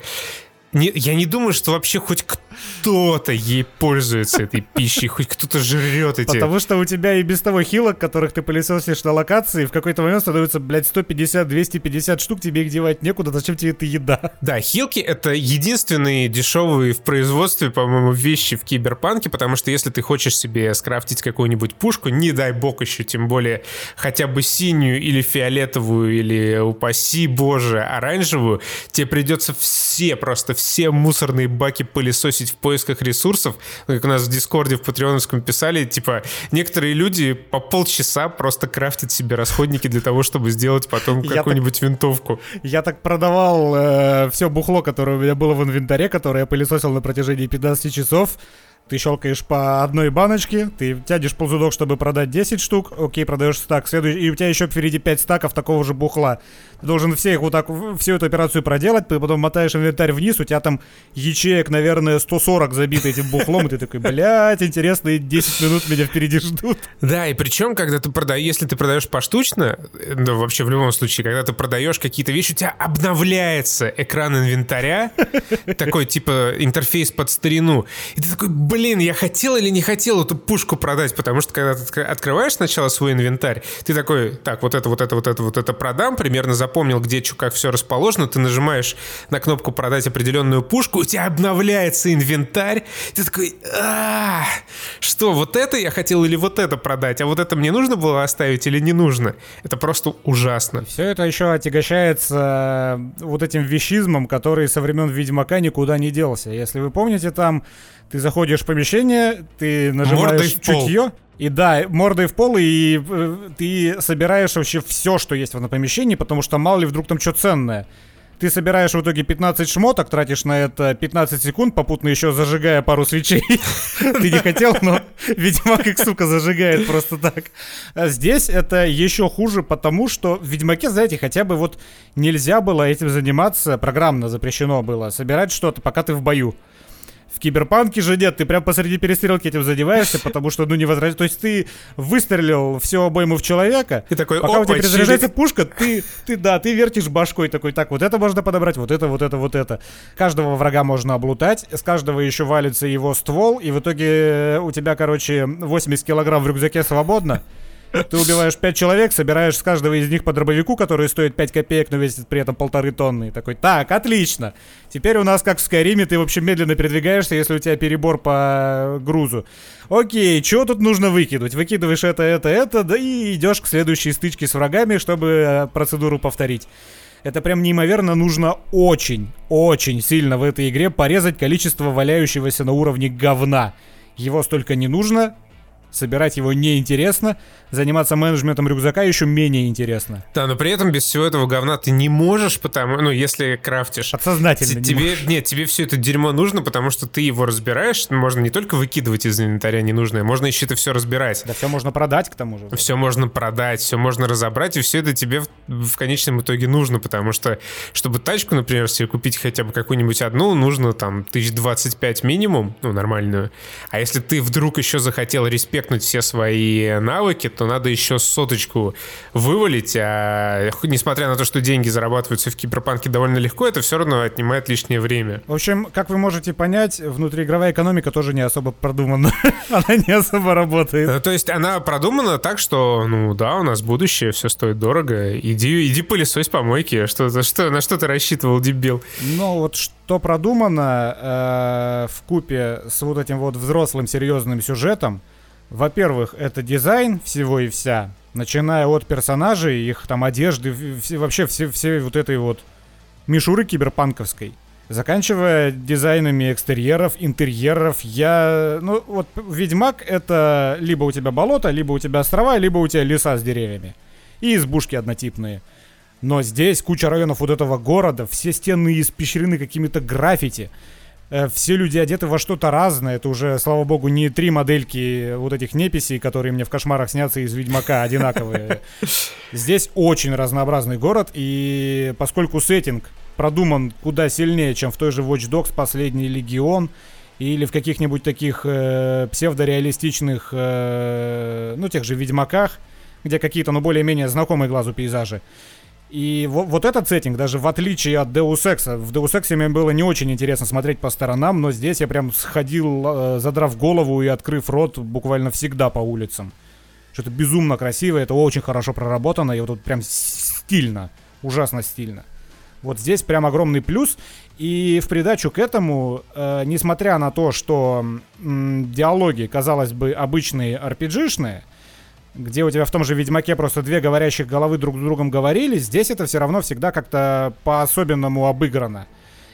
Не, я не думаю, что вообще хоть кто-то ей пользуется этой пищей, хоть кто-то жрет эти... Потому что у тебя и без того хилок, которых ты пылесосишь на локации, в какой-то момент становится, блядь, 150-250 штук, тебе их девать некуда, зачем тебе эта еда? Да, хилки — это единственные дешевые в производстве, по-моему, вещи в киберпанке, потому что если ты хочешь себе скрафтить какую-нибудь пушку, не дай бог еще, тем более хотя бы синюю или фиолетовую, или, упаси боже, оранжевую, тебе придется все просто все мусорные баки пылесосить в поисках ресурсов. Как у нас в Дискорде в Патреоновском писали, типа, некоторые люди по полчаса просто крафтят себе расходники для того, чтобы сделать потом какую-нибудь винтовку. Я так продавал э, все бухло, которое у меня было в инвентаре, которое я пылесосил на протяжении 15 часов. Ты щелкаешь по одной баночке, ты тянешь ползудок, чтобы продать 10 штук, окей, продаешь стак, следующий, и у тебя еще впереди 5 стаков такого же бухла. Ты должен все их вот так, всю эту операцию проделать, ты потом мотаешь инвентарь вниз, у тебя там ячеек, наверное, 140 забиты этим бухлом, и ты такой, блядь, интересно, 10 минут меня впереди ждут. Да, и причем, когда ты продаешь, если ты продаешь поштучно, ну, вообще в любом случае, когда ты продаешь какие-то вещи, у тебя обновляется экран инвентаря, такой, типа, интерфейс под старину, и ты такой, блин, я хотел или не хотел эту пушку продать, потому что когда ты открываешь сначала свой инвентарь, ты такой, так, вот это, вот это, вот это, вот это продам, примерно запомнил, где что, как все расположено, ты нажимаешь на кнопку продать определенную пушку, у тебя обновляется инвентарь, ты такой, а, что, вот это я хотел или вот это продать, а вот это мне нужно было оставить или не нужно? Это просто ужасно. Все это еще отягощается вот этим вещизмом, который со времен Ведьмака никуда не делся. Если вы помните, там ты заходишь в помещение, ты нажимаешь чутье, и да, мордой в пол, и э, ты собираешь вообще все, что есть в этом помещении, потому что мало ли вдруг там что ценное. Ты собираешь в итоге 15 шмоток, тратишь на это 15 секунд, попутно еще зажигая пару свечей. Ты не хотел, но, видимо, как сука, зажигает просто так. А здесь это еще хуже, потому что в Ведьмаке, знаете, хотя бы вот нельзя было этим заниматься, программно запрещено было, собирать что-то, пока ты в бою. В Киберпанке же нет, ты прям посреди перестрелки этим задеваешься, потому что, ну, не возражаешь. То есть ты выстрелил все обойму в человека, и такой, пока у тебя перезаряжается пушка, ты, ты, да, ты вертишь башкой такой, так, вот это можно подобрать, вот это, вот это, вот это. Каждого врага можно облутать, с каждого еще валится его ствол, и в итоге у тебя, короче, 80 килограмм в рюкзаке свободно. Ты убиваешь 5 человек, собираешь с каждого из них по дробовику, который стоит 5 копеек, но весит при этом полторы тонны. И такой, так, отлично. Теперь у нас, как в Скайриме, ты вообще медленно передвигаешься, если у тебя перебор по грузу. Окей, что тут нужно выкинуть? Выкидываешь это, это, это, да и идешь к следующей стычке с врагами, чтобы э, процедуру повторить. Это прям неимоверно нужно очень, очень сильно в этой игре порезать количество валяющегося на уровне говна. Его столько не нужно, собирать его неинтересно, заниматься менеджментом рюкзака еще менее интересно. Да, но при этом без всего этого говна ты не можешь, потому, ну, если крафтишь. Подсознательно тебе, не можешь. Нет, тебе все это дерьмо нужно, потому что ты его разбираешь, можно не только выкидывать из инвентаря ненужное, можно еще это все разбирать. Да, все можно продать к тому же. Все можно продать, все можно разобрать, и все это тебе в, в конечном итоге нужно, потому что, чтобы тачку, например, себе купить хотя бы какую-нибудь одну, нужно там 1025 минимум, ну, нормальную. А если ты вдруг еще захотел респектнуть все свои навыки, то надо еще соточку вывалить, а несмотря на то, что деньги зарабатываются в киберпанке довольно легко, это все равно отнимает лишнее время. В общем, как вы можете понять, внутриигровая экономика тоже не особо продумана. она не особо работает. Э, то есть она продумана так, что, ну да, у нас будущее, все стоит дорого. Иди, иди пылесось помойки. Что, что, на что ты рассчитывал, дебил? Ну вот что продумано э, в купе с вот этим вот взрослым серьезным сюжетом, во-первых, это дизайн всего и вся, начиная от персонажей, их там одежды, все, вообще все, все вот этой вот мишуры киберпанковской. Заканчивая дизайнами экстерьеров, интерьеров, я... Ну, вот Ведьмак — это либо у тебя болото, либо у тебя острова, либо у тебя леса с деревьями. И избушки однотипные. Но здесь куча районов вот этого города, все стены испещрены какими-то граффити. Э, все люди одеты во что-то разное. Это уже, слава богу, не три модельки вот этих неписей, которые мне в кошмарах снятся из Ведьмака, одинаковые. Здесь очень разнообразный город, и поскольку сеттинг продуман куда сильнее, чем в той же Watch Dogs «Последний легион», или в каких-нибудь таких э, псевдореалистичных, э, ну, тех же Ведьмаках, где какие-то, ну, более-менее знакомые глазу пейзажи. И вот, вот этот сеттинг, даже в отличие от Deus Ex, в Deus Ex мне было не очень интересно смотреть по сторонам, но здесь я прям сходил, э, задрав голову и открыв рот буквально всегда по улицам. Что-то безумно красиво, это очень хорошо проработано, и вот тут прям стильно, ужасно стильно. Вот здесь прям огромный плюс. И в придачу к этому, э, несмотря на то, что м, диалоги, казалось бы, обычные RPG-шные, где у тебя в том же Ведьмаке просто две говорящих головы друг с другом говорили, здесь это все равно всегда как-то по-особенному обыграно.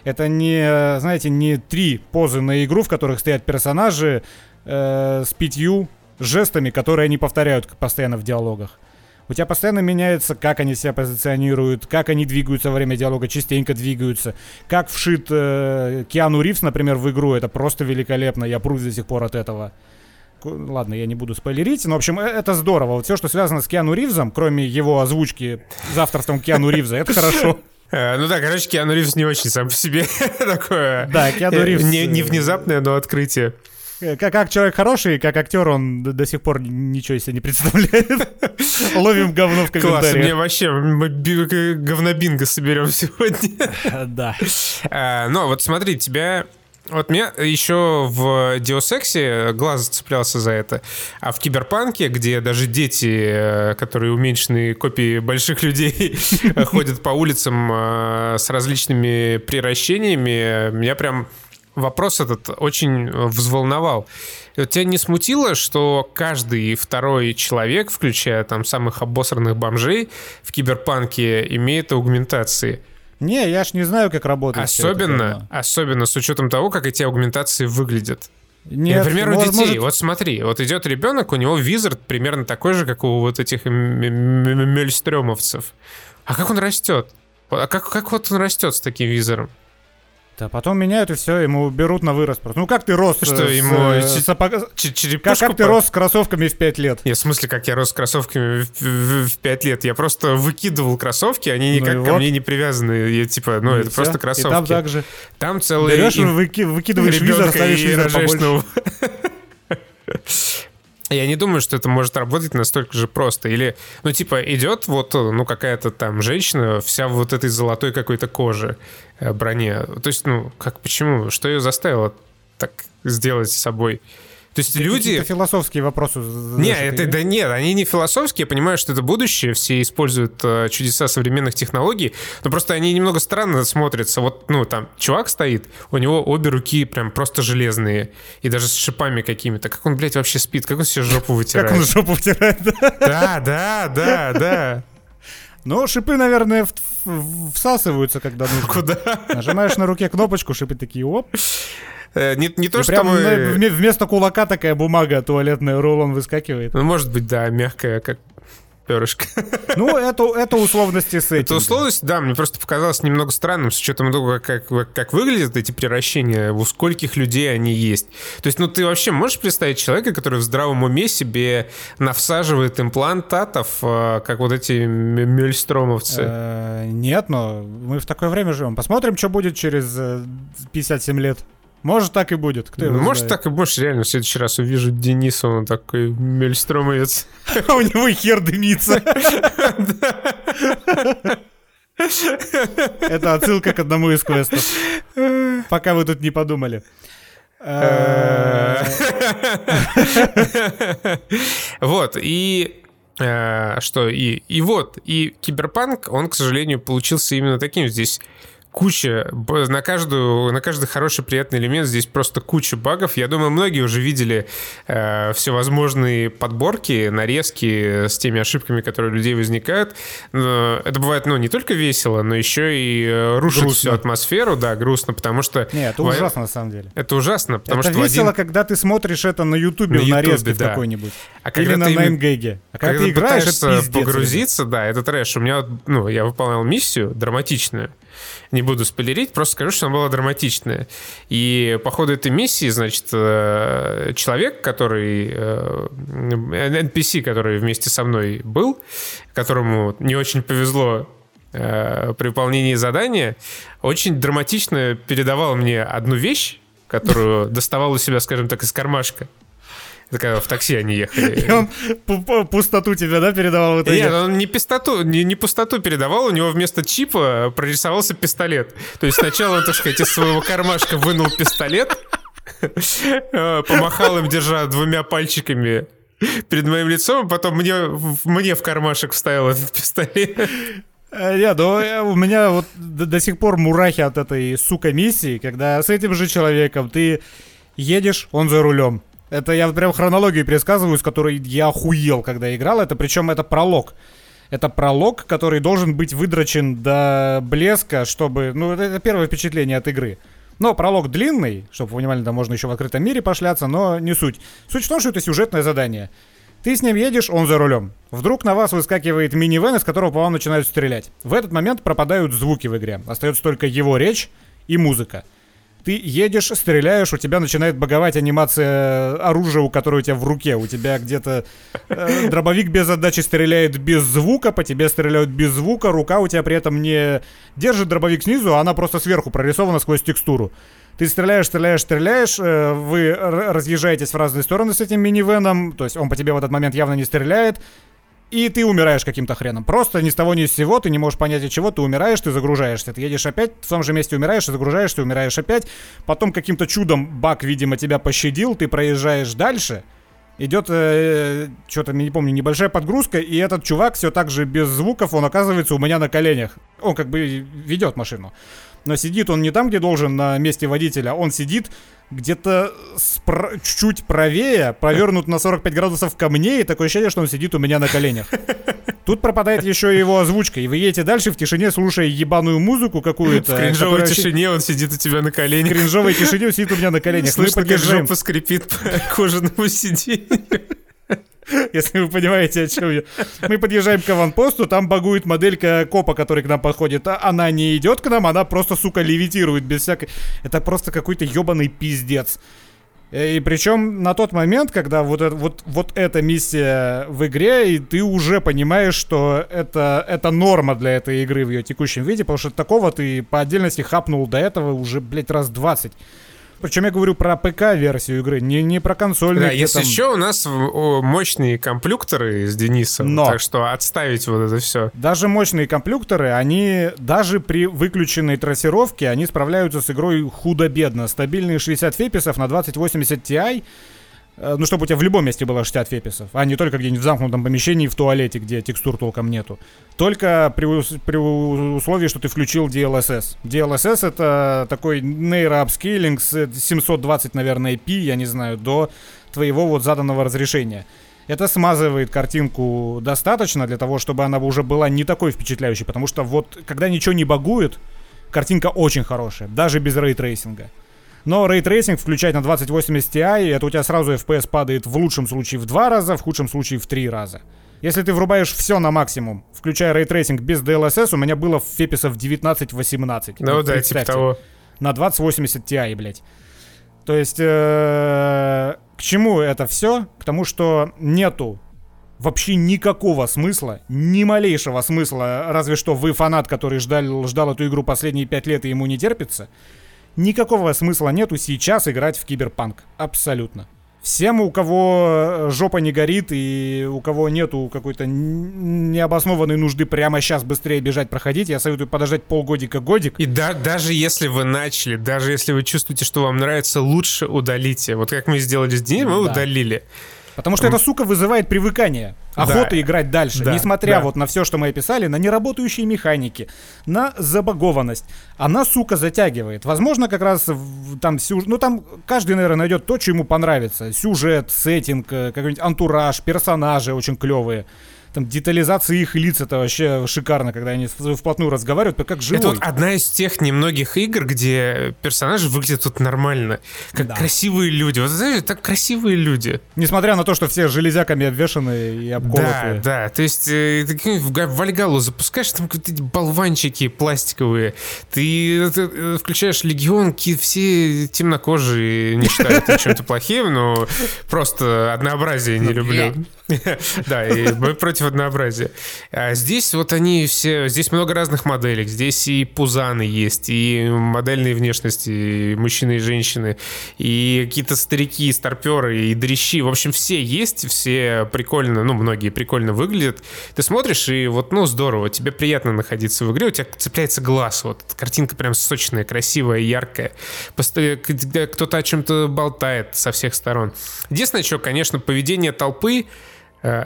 Это не, знаете, не три позы на игру, в которых стоят персонажи э, с пятью жестами, которые они повторяют постоянно в диалогах. У тебя постоянно меняется, как они себя позиционируют, как они двигаются во время диалога, частенько двигаются. Как вшит э, Киану Ривз, например, в игру, это просто великолепно, я прусь до сих пор от этого ладно, я не буду спойлерить, но, в общем, э, это здорово. Вот все, что связано с Киану Ривзом, кроме его озвучки за авторством Киану Ривза, это хорошо. Э, ну да, короче, Киану Ривз не очень сам по себе такое. Да, Киану э, Ривз... Не, не внезапное, но открытие. Как, как человек хороший, как актер, он до, до сих пор ничего себе не представляет. Ловим говно в комментариях. Класс, мне вообще мы говнобинго соберем сегодня. Да. Но вот смотри, тебя Вот меня еще в Deus Ex глаз цеплялся за это, а в Киберпанке, где даже дети, э, которые уменьшенные копии больших людей, ходят по улицам э, с различными приращениями, меня прям вопрос этот очень взволновал. Тебя не смутило, что каждый второй человек, включая там самых обосранных бомжей в Киберпанке, имеет аугментации? Не, я ж не знаю, как работает. Особенно, особенно с учетом того, как эти аугментации выглядят. Нет, Например, у детей. Может... Вот смотри, вот идет ребенок, у него визард примерно такой же, как у вот этих мельстремовцев. А как он растет? А как, как вот он растет с таким визором? Да, потом меняют и все, ему берут на вырост просто. Ну как ты рос Что, с, ему с, сапог... как, как ты рос с кроссовками в 5 лет? Нет, в смысле, как я рос с кроссовками в, в, в 5 лет? Я просто выкидывал кроссовки, они никак ну ко вот. мне не привязаны. Я типа, ну, ну это все. просто кроссовки. И там также. Там целый... Берешь, и... выки... выкидываешь визор, ставишь визор побольше. Я не думаю, что это может работать настолько же просто. Или, ну, типа, идет вот, ну, какая-то там женщина, вся вот этой золотой какой-то коже, э, броне. То есть, ну, как, почему? Что ее заставило так сделать с собой? То есть люди... Это философские вопросы. Нет, это, да нет, они не философские. Я понимаю, что это будущее. Все используют э, чудеса современных технологий. Но просто они немного странно смотрятся. Вот, ну, там, чувак стоит, у него обе руки прям просто железные. И даже с шипами какими-то. Как он, блядь, вообще спит? Как он себе жопу вытирает? Как он жопу вытирает? Да, да, да, да. Ну, шипы, наверное, всасываются, когда нужно. Куда? Нажимаешь на руке кнопочку, шипы такие, оп. Э, не, не то, что прям мы... вместо кулака такая бумага туалетная, рулон выскакивает. Ну, может быть, да, мягкая, как перышко. Ну, это, это условности с этим. Это условность, да, мне просто показалось немного странным, с учетом того, как, как, как выглядят эти превращения, у скольких людей они есть. То есть, ну, ты вообще можешь представить человека, который в здравом уме себе навсаживает имплантатов, э, как вот эти мельстромовцы? Э, нет, но мы в такое время живем. Посмотрим, что будет через 57 лет. Может, так и будет. Кто ну, может, так и больше. Реально, в следующий раз увижу Дениса, он такой мельстромовец. У него хер дымится. Это отсылка к одному из квестов. Пока вы тут не подумали. Вот, и э, что, и, и вот, и Киберпанк, он, к сожалению, получился именно таким. Здесь куча, на, каждую, на каждый хороший, приятный элемент здесь просто куча багов. Я думаю, многие уже видели э, всевозможные подборки, нарезки с теми ошибками, которые у людей возникают. Но это бывает, ну, не только весело, но еще и э, рушит грустно. всю атмосферу, да, грустно, потому что... Нет, это во... ужасно, на самом деле. Это ужасно, потому это что... Это весело, один... когда ты смотришь это на Ютубе, на нарезке да. какой-нибудь. А Или на Найнгеге. А когда, когда ты играешь, это пиздец, погрузиться, да, это трэш. У меня, ну, я выполнял миссию драматичную не буду спойлерить, просто скажу, что она была драматичная. И по ходу этой миссии, значит, э, человек, который... NPC, э, который вместе со мной был, которому не очень повезло э, при выполнении задания, очень драматично передавал мне одну вещь, которую доставал у себя, скажем так, из кармашка. Такая в такси они ехали. И он пустоту тебе, да, передавал итоге? Нет, он не пустоту, не, не пустоту передавал, у него вместо чипа прорисовался пистолет. То есть сначала он, так сказать, из своего кармашка вынул пистолет, э, помахал им, держа двумя пальчиками перед моим лицом, а потом мне, мне в кармашек вставил этот пистолет. Э, нет, ну э, у меня вот до, до сих пор мурахи от этой, сука, миссии, когда с этим же человеком ты едешь, он за рулем. Это я прям хронологию пересказываю, с которой я охуел, когда играл. Это причем это пролог. Это пролог, который должен быть выдрочен до блеска, чтобы... Ну, это, первое впечатление от игры. Но пролог длинный, чтобы вы понимали, да можно еще в открытом мире пошляться, но не суть. Суть в том, что это сюжетное задание. Ты с ним едешь, он за рулем. Вдруг на вас выскакивает минивэн, из которого по вам начинают стрелять. В этот момент пропадают звуки в игре. Остается только его речь и музыка ты едешь, стреляешь, у тебя начинает боговать анимация оружия, у которого у тебя в руке. У тебя где-то э, дробовик без отдачи стреляет без звука, по тебе стреляют без звука, рука у тебя при этом не держит дробовик снизу, а она просто сверху прорисована сквозь текстуру. Ты стреляешь, стреляешь, стреляешь, э, вы разъезжаетесь в разные стороны с этим минивеном, то есть он по тебе в этот момент явно не стреляет, и ты умираешь каким-то хреном. Просто ни с того ни с сего, ты не можешь понять от чего, ты умираешь, ты загружаешься. Ты едешь опять, в том же месте умираешь, ты загружаешься, умираешь опять. Потом каким-то чудом баг, видимо, тебя пощадил, ты проезжаешь дальше. Идет, э, что-то, не помню, небольшая подгрузка, и этот чувак все так же без звуков, он оказывается у меня на коленях. Он как бы ведет машину. Но сидит он не там, где должен, на месте водителя, он сидит где-то спро- чуть-чуть правее, повернут на 45 градусов ко мне, и такое ощущение, что он сидит у меня на коленях. Тут пропадает еще его озвучка, и вы едете дальше в тишине, слушая ебаную музыку какую-то. В кринжовой которая... тишине он сидит у тебя на коленях. В кринжовой тишине он сидит у меня на коленях. Слышно, как жопа скрипит по кожаному сиденью. Если вы понимаете, о чем я. Мы подъезжаем к аванпосту, там багует моделька копа, который к нам подходит. А она не идет к нам, она просто, сука, левитирует без всякой... Это просто какой-то ебаный пиздец. Э, и причем на тот момент, когда вот, это, вот, вот эта миссия в игре, и ты уже понимаешь, что это, это норма для этой игры в ее текущем виде, потому что такого ты по отдельности хапнул до этого уже, блядь, раз 20. Причем я говорю про ПК-версию игры, не, не про консольную. Да, если там... еще у нас мощные комплюкторы с Денисом, Но. так что отставить вот это все. Даже мощные комплюкторы, они даже при выключенной трассировке, они справляются с игрой худо-бедно. Стабильные 60 феписов на 2080 Ti ну, чтобы у тебя в любом месте было 60 феписов, а не только где-нибудь в замкнутом помещении в туалете, где текстур толком нету. Только при, при условии, что ты включил DLSS. DLSS это такой нейроапскейлинг с 720, наверное, p, я не знаю, до твоего вот заданного разрешения. Это смазывает картинку достаточно для того, чтобы она уже была не такой впечатляющей, потому что вот когда ничего не багует, картинка очень хорошая, даже без ray tracing а. Но ray tracing включать на 2080 Ti, это у тебя сразу FPS падает в лучшем случае в два раза, в худшем случае в три раза. Если ты врубаешь все на максимум, включая ray tracing без DLSS, у меня было FPS ов 19-18. Ну да, типа того. На 2080 Ti, блядь. То есть, э, к чему это все? К тому, что нету вообще никакого смысла, ни малейшего смысла, разве что вы фанат, который ждал, ждал эту игру последние пять лет и ему не терпится, Никакого смысла нету сейчас играть в киберпанк. Абсолютно. Всем, у кого э, жопа не горит и у кого нету какой-то необоснованной нужды прямо сейчас быстрее бежать проходить, я советую подождать полгодика-годик. И да, даже если вы начали, даже если вы чувствуете, что вам нравится, лучше удалите. Вот как мы сделали с Денисом, мы да. удалили. Потому что эта сука вызывает привыкание. Охота да. играть дальше. Да, несмотря да. вот на все, что мы описали, на неработающие механики, на забагованность. Она, сука, затягивает. Возможно, как раз там сюжет... Ну, там каждый, наверное, найдет то, что ему понравится. Сюжет, сеттинг, э, какой-нибудь антураж, персонажи очень клевые там детализация их лиц это вообще шикарно, когда они вплотную разговаривают, как живой. Это вот одна из тех немногих игр, где персонажи выглядят тут нормально, как да. красивые люди. Вот знаешь, так красивые люди. Несмотря на то, что все железяками обвешаны и обколотые. Да, да. То есть э, ты в Вальгалу запускаешь, там какие-то болванчики пластиковые. Ты, ты э, включаешь Легион, все темнокожие не считают чем-то плохим, но просто однообразие не люблю. Да, и мы против однообразия. А здесь вот они все... Здесь много разных моделек. Здесь и пузаны есть, и модельные внешности, и мужчины и женщины, и какие-то старики, старперы, и дрищи. В общем, все есть, все прикольно, ну, многие прикольно выглядят. Ты смотришь, и вот, ну, здорово, тебе приятно находиться в игре, у тебя цепляется глаз. Вот картинка прям сочная, красивая, яркая. Кто-то о чем-то болтает со всех сторон. Единственное, что, конечно, поведение толпы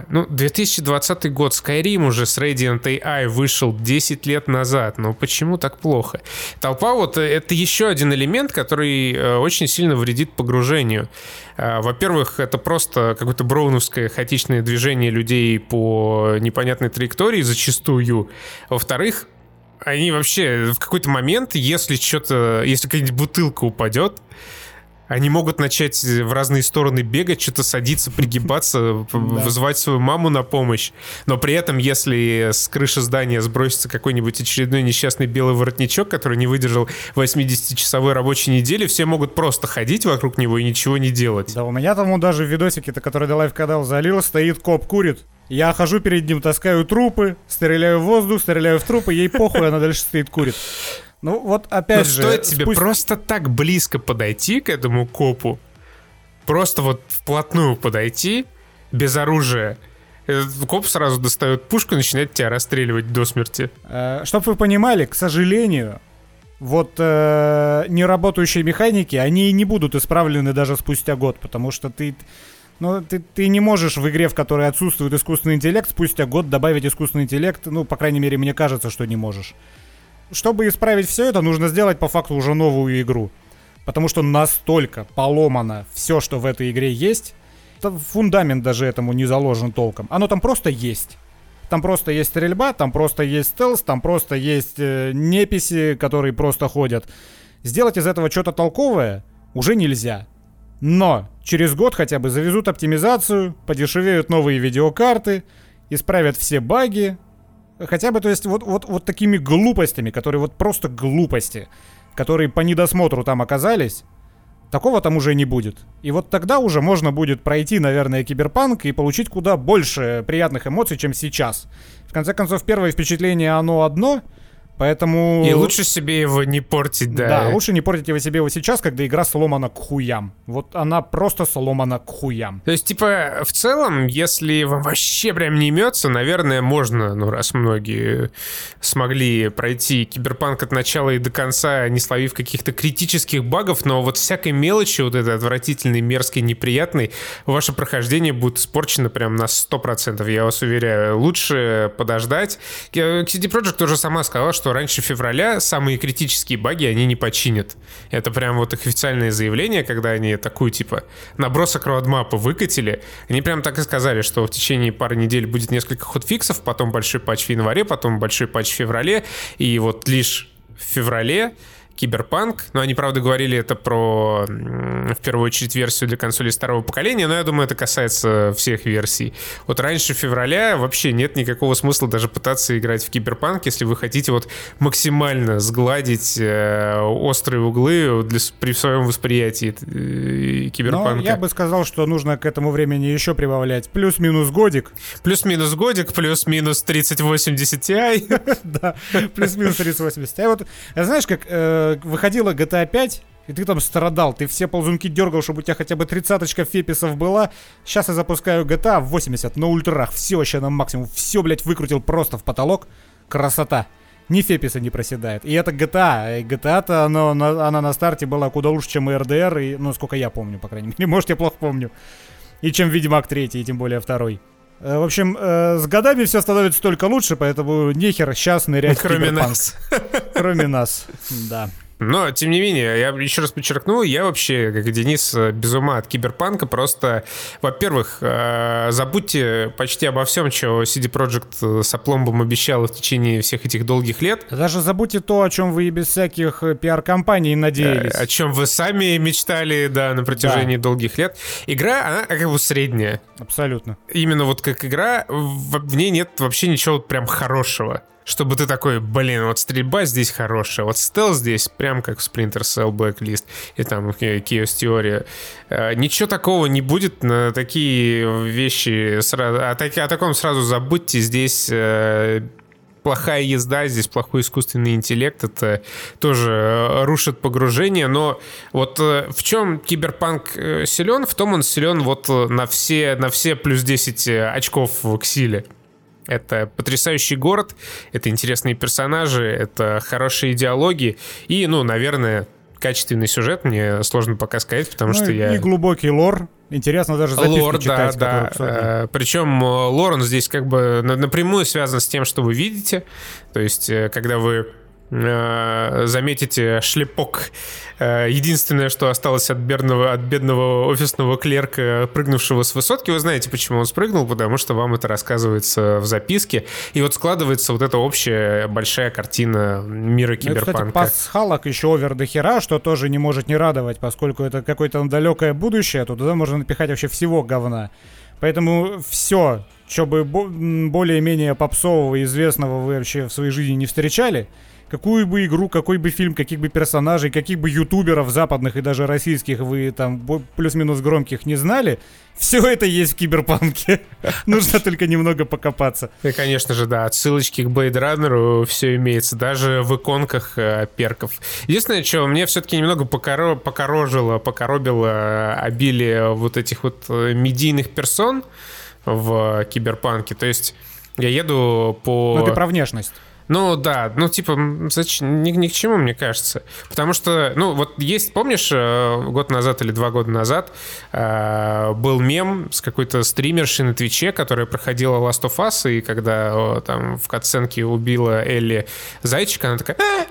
ну, 2020 год, Skyrim уже с Radiant AI вышел 10 лет назад, но почему так плохо? Толпа вот э, это еще один элемент, который э, очень сильно вредит погружению. Во-первых, это просто какое-то броуновское хаотичное движение людей по непонятной траектории зачастую. Во-вторых, они вообще в какой-то момент, если что-то, если какая-нибудь бутылка упадет, они могут начать в разные стороны бегать, что-то садиться, пригибаться, вызывать свою маму на помощь. Но при этом, если с крыши здания сбросится какой-нибудь очередной несчастный белый воротничок, который не выдержал 80-часовой рабочей недели, все могут просто ходить вокруг него и ничего не делать. Да, у меня там даже в видосике-то, который до live-канал залил, стоит коп, курит. Я хожу перед ним, таскаю трупы, стреляю в воздух, стреляю в трупы, ей похуй, она дальше стоит, курит. Ну вот опять Но же... стоит тебе спусть... просто так близко подойти к этому копу, просто вот вплотную подойти, без оружия, Этот коп сразу достает пушку и начинает тебя расстреливать до смерти. Э, чтоб вы понимали, к сожалению, вот э, неработающие механики, они не будут исправлены даже спустя год, потому что ты... Ну, ты, ты не можешь в игре, в которой отсутствует искусственный интеллект, спустя год добавить искусственный интеллект. Ну, по крайней мере, мне кажется, что не можешь. Чтобы исправить все это, нужно сделать по факту уже новую игру. Потому что настолько поломано все, что в этой игре есть. Фундамент даже этому не заложен толком. Оно там просто есть. Там просто есть стрельба, там просто есть стелс, там просто есть э, неписи, которые просто ходят. Сделать из этого что-то толковое уже нельзя. Но через год хотя бы завезут оптимизацию, подешевеют новые видеокарты, исправят все баги. Хотя бы, то есть, вот, вот, вот такими глупостями, которые вот просто глупости, которые по недосмотру там оказались, Такого там уже не будет. И вот тогда уже можно будет пройти, наверное, киберпанк и получить куда больше приятных эмоций, чем сейчас. В конце концов, первое впечатление, оно одно — Поэтому... И лучше себе его не портить, да. Да, лучше не портить его себе его сейчас, когда игра сломана к хуям. Вот она просто сломана к хуям. То есть, типа, в целом, если вам вообще прям не имется, наверное, можно, ну, раз многие смогли пройти киберпанк от начала и до конца, не словив каких-то критических багов, но вот всякой мелочи, вот этой отвратительной, мерзкой, неприятной, ваше прохождение будет испорчено прям на 100%, я вас уверяю. Лучше подождать. CD Projekt тоже сама сказала, что что раньше февраля самые критические баги они не починят. Это прям вот их официальное заявление, когда они такую типа набросок roadmap а выкатили. Они прям так и сказали, что в течение пары недель будет несколько hotfix ов, потом большой патч в январе, потом большой патч в феврале. И вот лишь в феврале Киберпанк. Но они, правда, говорили это про, в первую очередь, версию для консолей старого поколения, но я думаю, это касается всех версий. Вот раньше февраля вообще нет никакого смысла даже пытаться играть в Киберпанк, если вы хотите вот максимально сгладить э, острые углы для, при своем восприятии э, Киберпанка. Но я бы сказал, что нужно к этому времени еще прибавлять плюс-минус годик. Плюс-минус годик, плюс-минус 3080 Ti. Да, плюс-минус 3080 Ti. Вот, знаешь, как выходила GTA 5, и ты там страдал, ты все ползунки дергал, чтобы у тебя хотя бы тридцаточка феписов была. Сейчас я запускаю GTA 80 на ультрах, все вообще на максимум, все, блядь, выкрутил просто в потолок. Красота. Ни феписа не проседает. И это GTA. И GTA-то, оно, она на старте была куда лучше, чем и RDR, и, ну, сколько я помню, по крайней мере. Может, я плохо помню. И чем Ведьмак 3, и тем более второй. Э, в общем, э, с годами все становится только лучше, поэтому нехер сейчас нырять Кроме нас. Кроме нас, да. Но, тем не менее, я еще раз подчеркну, я вообще, как и Денис, без ума от киберпанка. Просто, во-первых, э, забудьте почти обо всем, что CD Projekt с опломбом обещал в течение всех этих долгих лет. Даже забудьте то, о чем вы и без всяких э, пиар-компаний надеялись. О чем вы сами мечтали, да, на протяжении да. долгих лет. Игра, она как бы средняя. Абсолютно. Именно вот как игра, в ней нет вообще ничего прям хорошего чтобы ты такой, блин, вот стрельба здесь хорошая, вот стелс здесь прям как в Splinter Cell Blacklist и там Chaos Theory. Э, ничего такого не будет на такие вещи сразу. О, так, о таком сразу забудьте. Здесь э, плохая езда, здесь плохой искусственный интеллект, это тоже э, рушит погружение, но вот в чем киберпанк силен, в том он силен вот на все, на все плюс 10 очков к силе. Это потрясающий город, это интересные персонажи, это хорошие диалоги и, ну, наверное, качественный сюжет, мне сложно пока сказать, потому ну, что я... И глубокий лор. Интересно даже записки лор, читать. Да, да. Э, Причем э, лор, он здесь как бы напрямую связан с тем, что вы видите. То есть, э, когда вы заметите шлепок. Э, единственное, что осталось от бедного, от бедного офисного клерка, прыгнувшего с высотки, вы знаете, почему он спрыгнул, потому что вам это рассказывается в записке. И вот складывается вот эта общая большая картина мира киберпанка. Ну, это, кстати, пасхалок еще овер до хера, что тоже не может не радовать, поскольку это какое-то далекое будущее, то туда можно напихать вообще всего говна. Поэтому все, что бы более-менее попсового известного вы вообще в своей жизни не встречали, какую бы игру, какой бы фильм, каких бы персонажей, каких бы ютуберов западных и даже российских вы там плюс-минус громких не знали, все это есть в Киберпанке. Нужно только немного покопаться. И, конечно же, да, отсылочки к Blade Runner все имеется, даже в иконках э, перков. Единственное, что мне все-таки немного покоро покорожило, покоробило обилие вот этих вот э, медийных персон, в Киберпанке. То есть я еду по... Ну, ты про внешность. Ну да, ну типа, ни, ни к чему, мне кажется. Потому что, ну вот есть, помнишь, э, год назад или два года назад э, был мем с какой-то стримершей на Twitch е, которая проходила Last of Us, и когда там в катсценке убила Элли зайчика, она такая, «Э,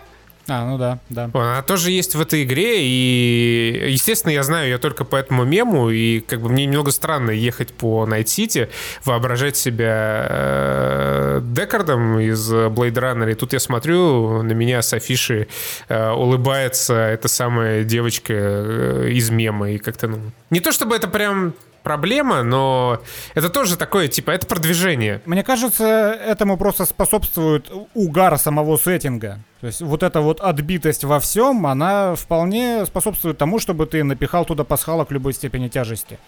а, ну да, да. Она тоже есть в этой игре, и, естественно, я знаю ее только по этому мему, и как бы мне немного странно ехать по Night City, воображать себя э, Декардом из Blade Runner, и тут я смотрю, на меня с афиши э, улыбается эта самая девочка э, из мема, и как-то, ну... Не то чтобы это прям проблема, но это тоже такое, типа, это продвижение. Мне кажется, этому просто способствует угар самого сеттинга. То есть вот эта вот отбитость во всем, она вполне способствует тому, чтобы ты напихал туда пасхалок любой степени тяжести.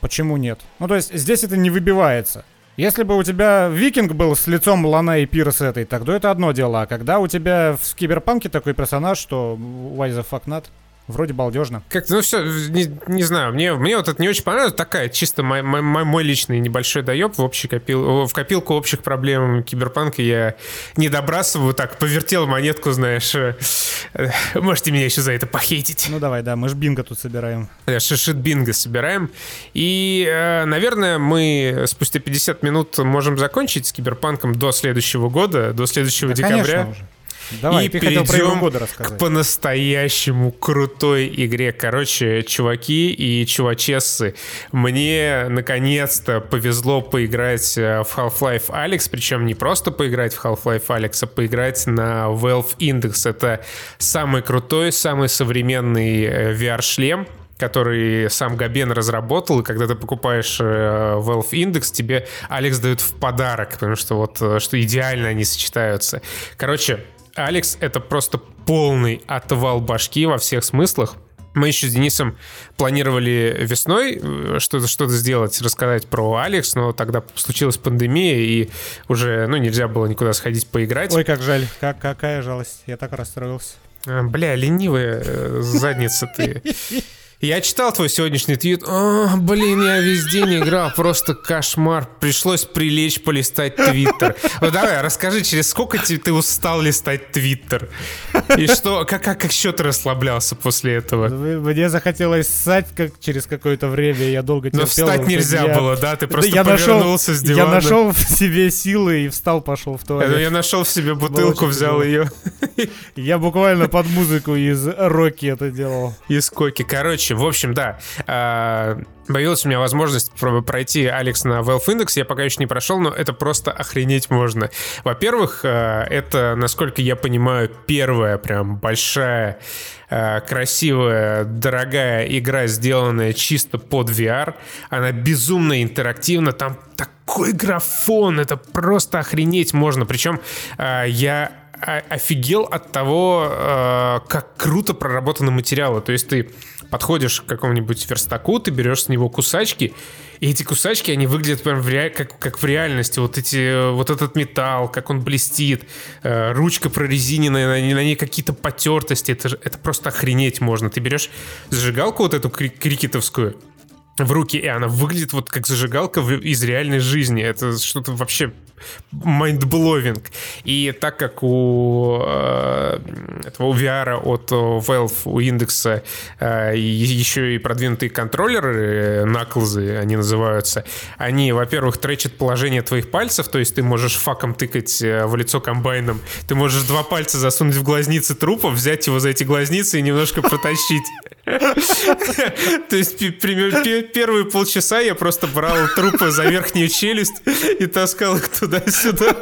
Почему нет? Ну, то есть здесь это не выбивается. Если бы у тебя викинг был с лицом Лана и Пирс этой, тогда это одно дело. А когда у тебя в киберпанке такой персонаж, что why the fuck not? Вроде балдежно. Как ну все, не, не знаю, мне, мне вот это не очень понравилось. Такая чисто мой, мой, мой личный небольшой доеб в, общий копил, в копилку общих проблем киберпанка я не добрасываю. Так, повертел монетку, знаешь. Э, можете меня еще за это похейтить. Ну давай, да, мы ж бинго тут собираем. Шишит бинго собираем. И, э, наверное, мы спустя 50 минут можем закончить с киберпанком до следующего года, до следующего да, декабря. Конечно уже. Давай, и ты перейдем хотел про года рассказать. к по-настоящему крутой игре. Короче, чуваки и чувачессы, мне наконец-то повезло поиграть э, в Half-Life Alex, причем не просто поиграть в Half-Life Alex, а поиграть на Valve Index. Это самый крутой, самый современный э, VR-шлем, который сам Габен разработал, и когда ты покупаешь э, Valve Index, тебе Алекс дает в подарок, потому что вот, что идеально они сочетаются. Короче, Алекс — это просто полный отвал башки во всех смыслах. Мы еще с Денисом планировали весной э, что-то что сделать, рассказать про Алекс, но тогда случилась пандемия, и уже ну, нельзя было никуда сходить поиграть. Ой, как жаль, как, какая жалость, я так расстроился. А, бля, ленивая э, задница ты. Я читал твой сегодняшний твит. О, блин, я весь день играл, просто кошмар. Пришлось прилечь полистать твиттер. Ну давай, расскажи, через сколько ты устал листать твиттер? И что, как, как, как еще ты расслаблялся после этого? Мне захотелось ссать как, через какое-то время, я долго терпел. Но встать нельзя я... было, да? Ты просто я повернулся нашел, с дивана. Я нашел в себе силы и встал, пошел в туалет. Я нашел в себе бутылку, взял ее. Я буквально под музыку из Рокки это делал. Из Коки. Короче, Короче, в общем, да. Э, появилась у меня возможность пройти Алекс на Valve Index. Я пока еще не прошел, но это просто охренеть можно. Во-первых, э, это, насколько я понимаю, первая прям большая э, красивая, дорогая игра, сделанная чисто под VR. Она безумно интерактивна. Там такой графон, это просто охренеть можно. Причем я офигел от того, как круто проработаны материалы. То есть ты подходишь к какому-нибудь верстаку, ты берешь с него кусачки, и эти кусачки, они выглядят прям в ре... как, как в реальности. Вот, эти, вот этот металл, как он блестит, э, ручка прорезиненная, на, на ней какие-то потертости. Это, это просто охренеть можно. Ты берешь зажигалку вот эту крикетовскую, в руки, и она выглядит вот как зажигалка из реальной жизни. Это что-то вообще mindblowing. И так как у э, этого VR от Valve, у индекса э, еще и продвинутые контроллеры, наклзы они называются, они, во-первых, тречат положение твоих пальцев, то есть ты можешь факом тыкать э, в лицо комбайном, ты можешь два пальца засунуть в глазницы трупа, взять его за эти глазницы и немножко протащить. То есть первые полчаса я просто брал трупы за верхнюю челюсть и таскал их туда-сюда.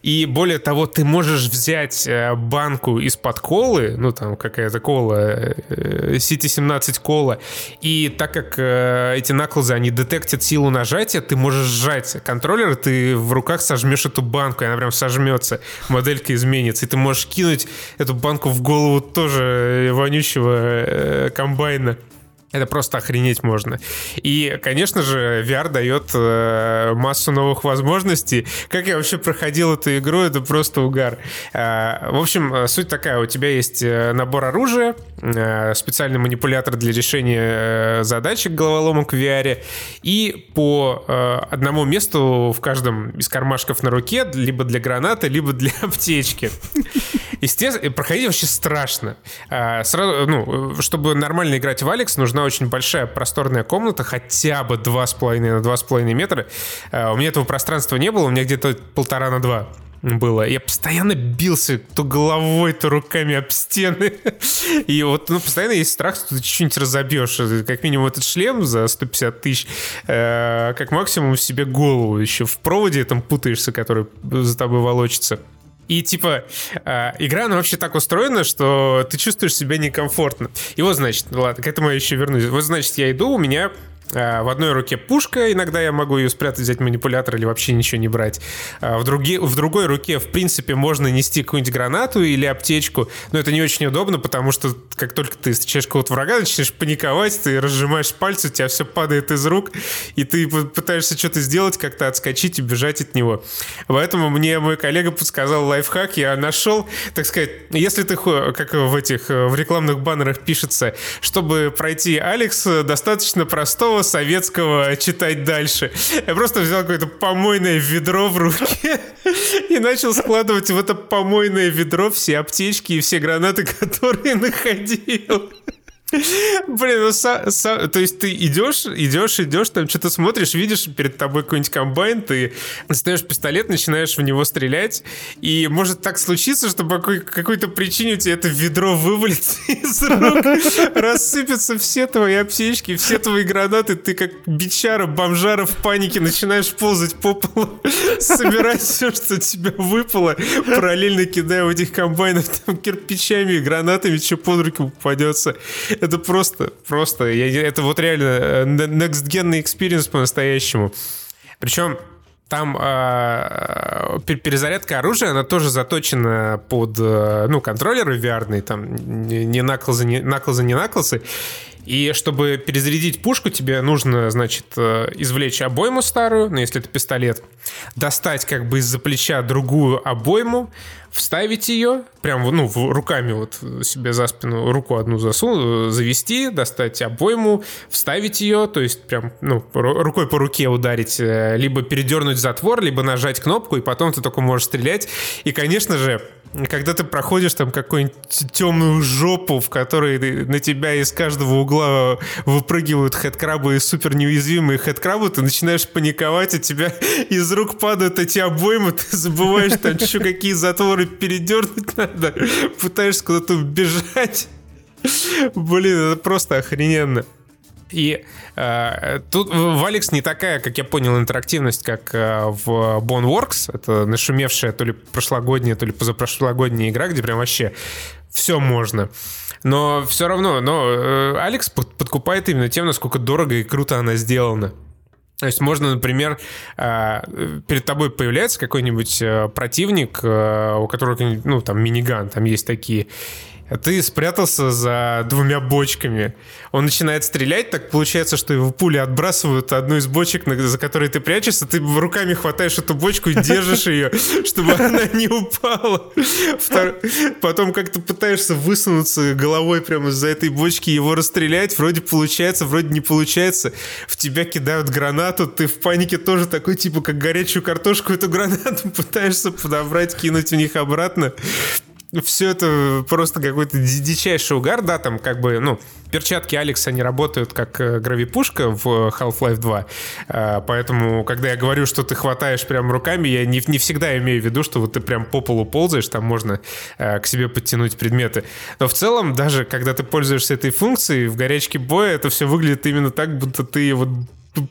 И более того, ты можешь взять э, банку из-под колы, ну там какая-то кола, City э, 17 кола, и так как э, эти наклзы, они детектят силу нажатия, ты можешь сжать контроллер, ты в руках сожмешь эту банку, и она прям сожмется, моделька изменится, и ты можешь кинуть эту банку в голову тоже вонючего комбайна. Это просто охренеть можно. И, конечно же, VR дает э, массу новых возможностей. Как я вообще проходил эту игру, это просто угар. Э, в общем, суть такая. У тебя есть э, набор оружия, э, специальный манипулятор для решения э, задачек головоломок в VR, и по э, одному месту в каждом из кармашков на руке, либо для гранаты, либо для аптечки. Естественно, проходить вообще страшно. А, сразу, ну, чтобы нормально играть в Алекс, нужна очень большая просторная комната, хотя бы 2,5 на 2,5 метра. А, у меня этого пространства не было, у меня где-то полтора на два было. Я постоянно бился то головой, то руками об стены. И вот ну, постоянно есть страх, что ты что-нибудь разобьешь. Как минимум этот шлем за 150 тысяч, э, как максимум себе голову еще в проводе там путаешься, который за тобой волочится. И типа э, игра, она вообще так устроена, что ты чувствуешь себя некомфортно. И вот, значит, ладно, к этому я еще вернусь. Вот, значит, я иду, у меня в одной руке пушка, иногда я могу ее спрятать, взять манипулятор или вообще ничего не брать. А, в, други, в другой руке, в принципе, можно нести какую-нибудь гранату или аптечку, но это не очень удобно, потому что как только ты встречаешь кого-то врага, начинаешь паниковать, ты разжимаешь пальцы, у тебя все падает из рук, и ты пытаешься что-то сделать, как-то отскочить и бежать от него. Поэтому мне мой коллега подсказал лайфхак, я нашел, так сказать, если ты, как в этих, в рекламных баннерах пишется, чтобы пройти Алекс, достаточно простого советского читать дальше. Я просто взял какое-то помойное ведро в руке и начал складывать в это помойное ведро все аптечки и все гранаты, которые находил. Блин, ну, са, са, то есть ты идешь, идешь, идешь, там что-то смотришь, видишь перед тобой какой-нибудь комбайн, ты достаешь пистолет, начинаешь в него стрелять, и может так случиться, что по какой- какой-то причине у тебя это ведро вывалится из рук, рассыпятся все твои аптечки, все твои гранаты, ты как бичара, бомжара в панике начинаешь ползать по полу, собирать все, что тебе выпало, параллельно кидая в этих комбайнов там кирпичами, гранатами, что под руки попадется. Это просто, просто, я, это вот реально э, next-gen experience по-настоящему. Причем там э, перезарядка оружия, она тоже заточена под, э, ну, контроллеры VR, там не наклзы, не наклзы, не наклзы. И чтобы перезарядить пушку, тебе нужно, значит, э, извлечь обойму старую, ну, если это пистолет, достать как бы из-за плеча другую обойму, вставить ее, прям ну, руками вот себе за спину руку одну засунуть, завести, достать обойму, вставить ее, то есть прям ну, рукой по руке ударить, э, либо передернуть затвор, либо нажать кнопку, и потом ты только можешь стрелять. И, конечно же, когда ты проходишь там какую-нибудь темную жопу, в которой на тебя из каждого угла выпрыгивают хедкрабы и супер неуязвимые хедкрабы, ты начинаешь паниковать, у тебя из рук падают эти обоймы, ты забываешь там еще какие затворы передернуть надо, пытаешься куда-то бежать. Блин, это просто охрененно. И тут в Алекс не такая, как я понял, интерактивность, как э, в Boneworks. Это нашумевшая то ли прошлогодняя, то ли позапрошлогодняя игра, где прям вообще все можно. Но все равно, но э, Алекс под, подкупает именно тем, насколько дорого и круто она сделана. То есть можно, например, э, перед тобой появляется какой-нибудь э, противник, э, у которого, ну, там, миниган, там есть такие, а ты спрятался за двумя бочками. Он начинает стрелять, так получается, что его пули отбрасывают одну из бочек, за которой ты прячешься, ты руками хватаешь эту бочку и держишь ее, чтобы она не упала. Потом как-то пытаешься высунуться головой прямо из-за этой бочки, его расстрелять, вроде получается, вроде не получается. В тебя кидают гранату, ты в панике тоже такой, типа, как горячую картошку эту гранату пытаешься подобрать, кинуть в них обратно все это просто какой-то дичайший угар, да, там как бы, ну, перчатки Алекса, они работают как э, гравипушка в Half-Life 2, а, поэтому, когда я говорю, что ты хватаешь прям руками, я не, не всегда имею в виду, что вот ты прям по полу ползаешь, там можно э, к себе подтянуть предметы. Но в целом, даже когда ты пользуешься этой функцией, в горячке боя это все выглядит именно так, будто ты вот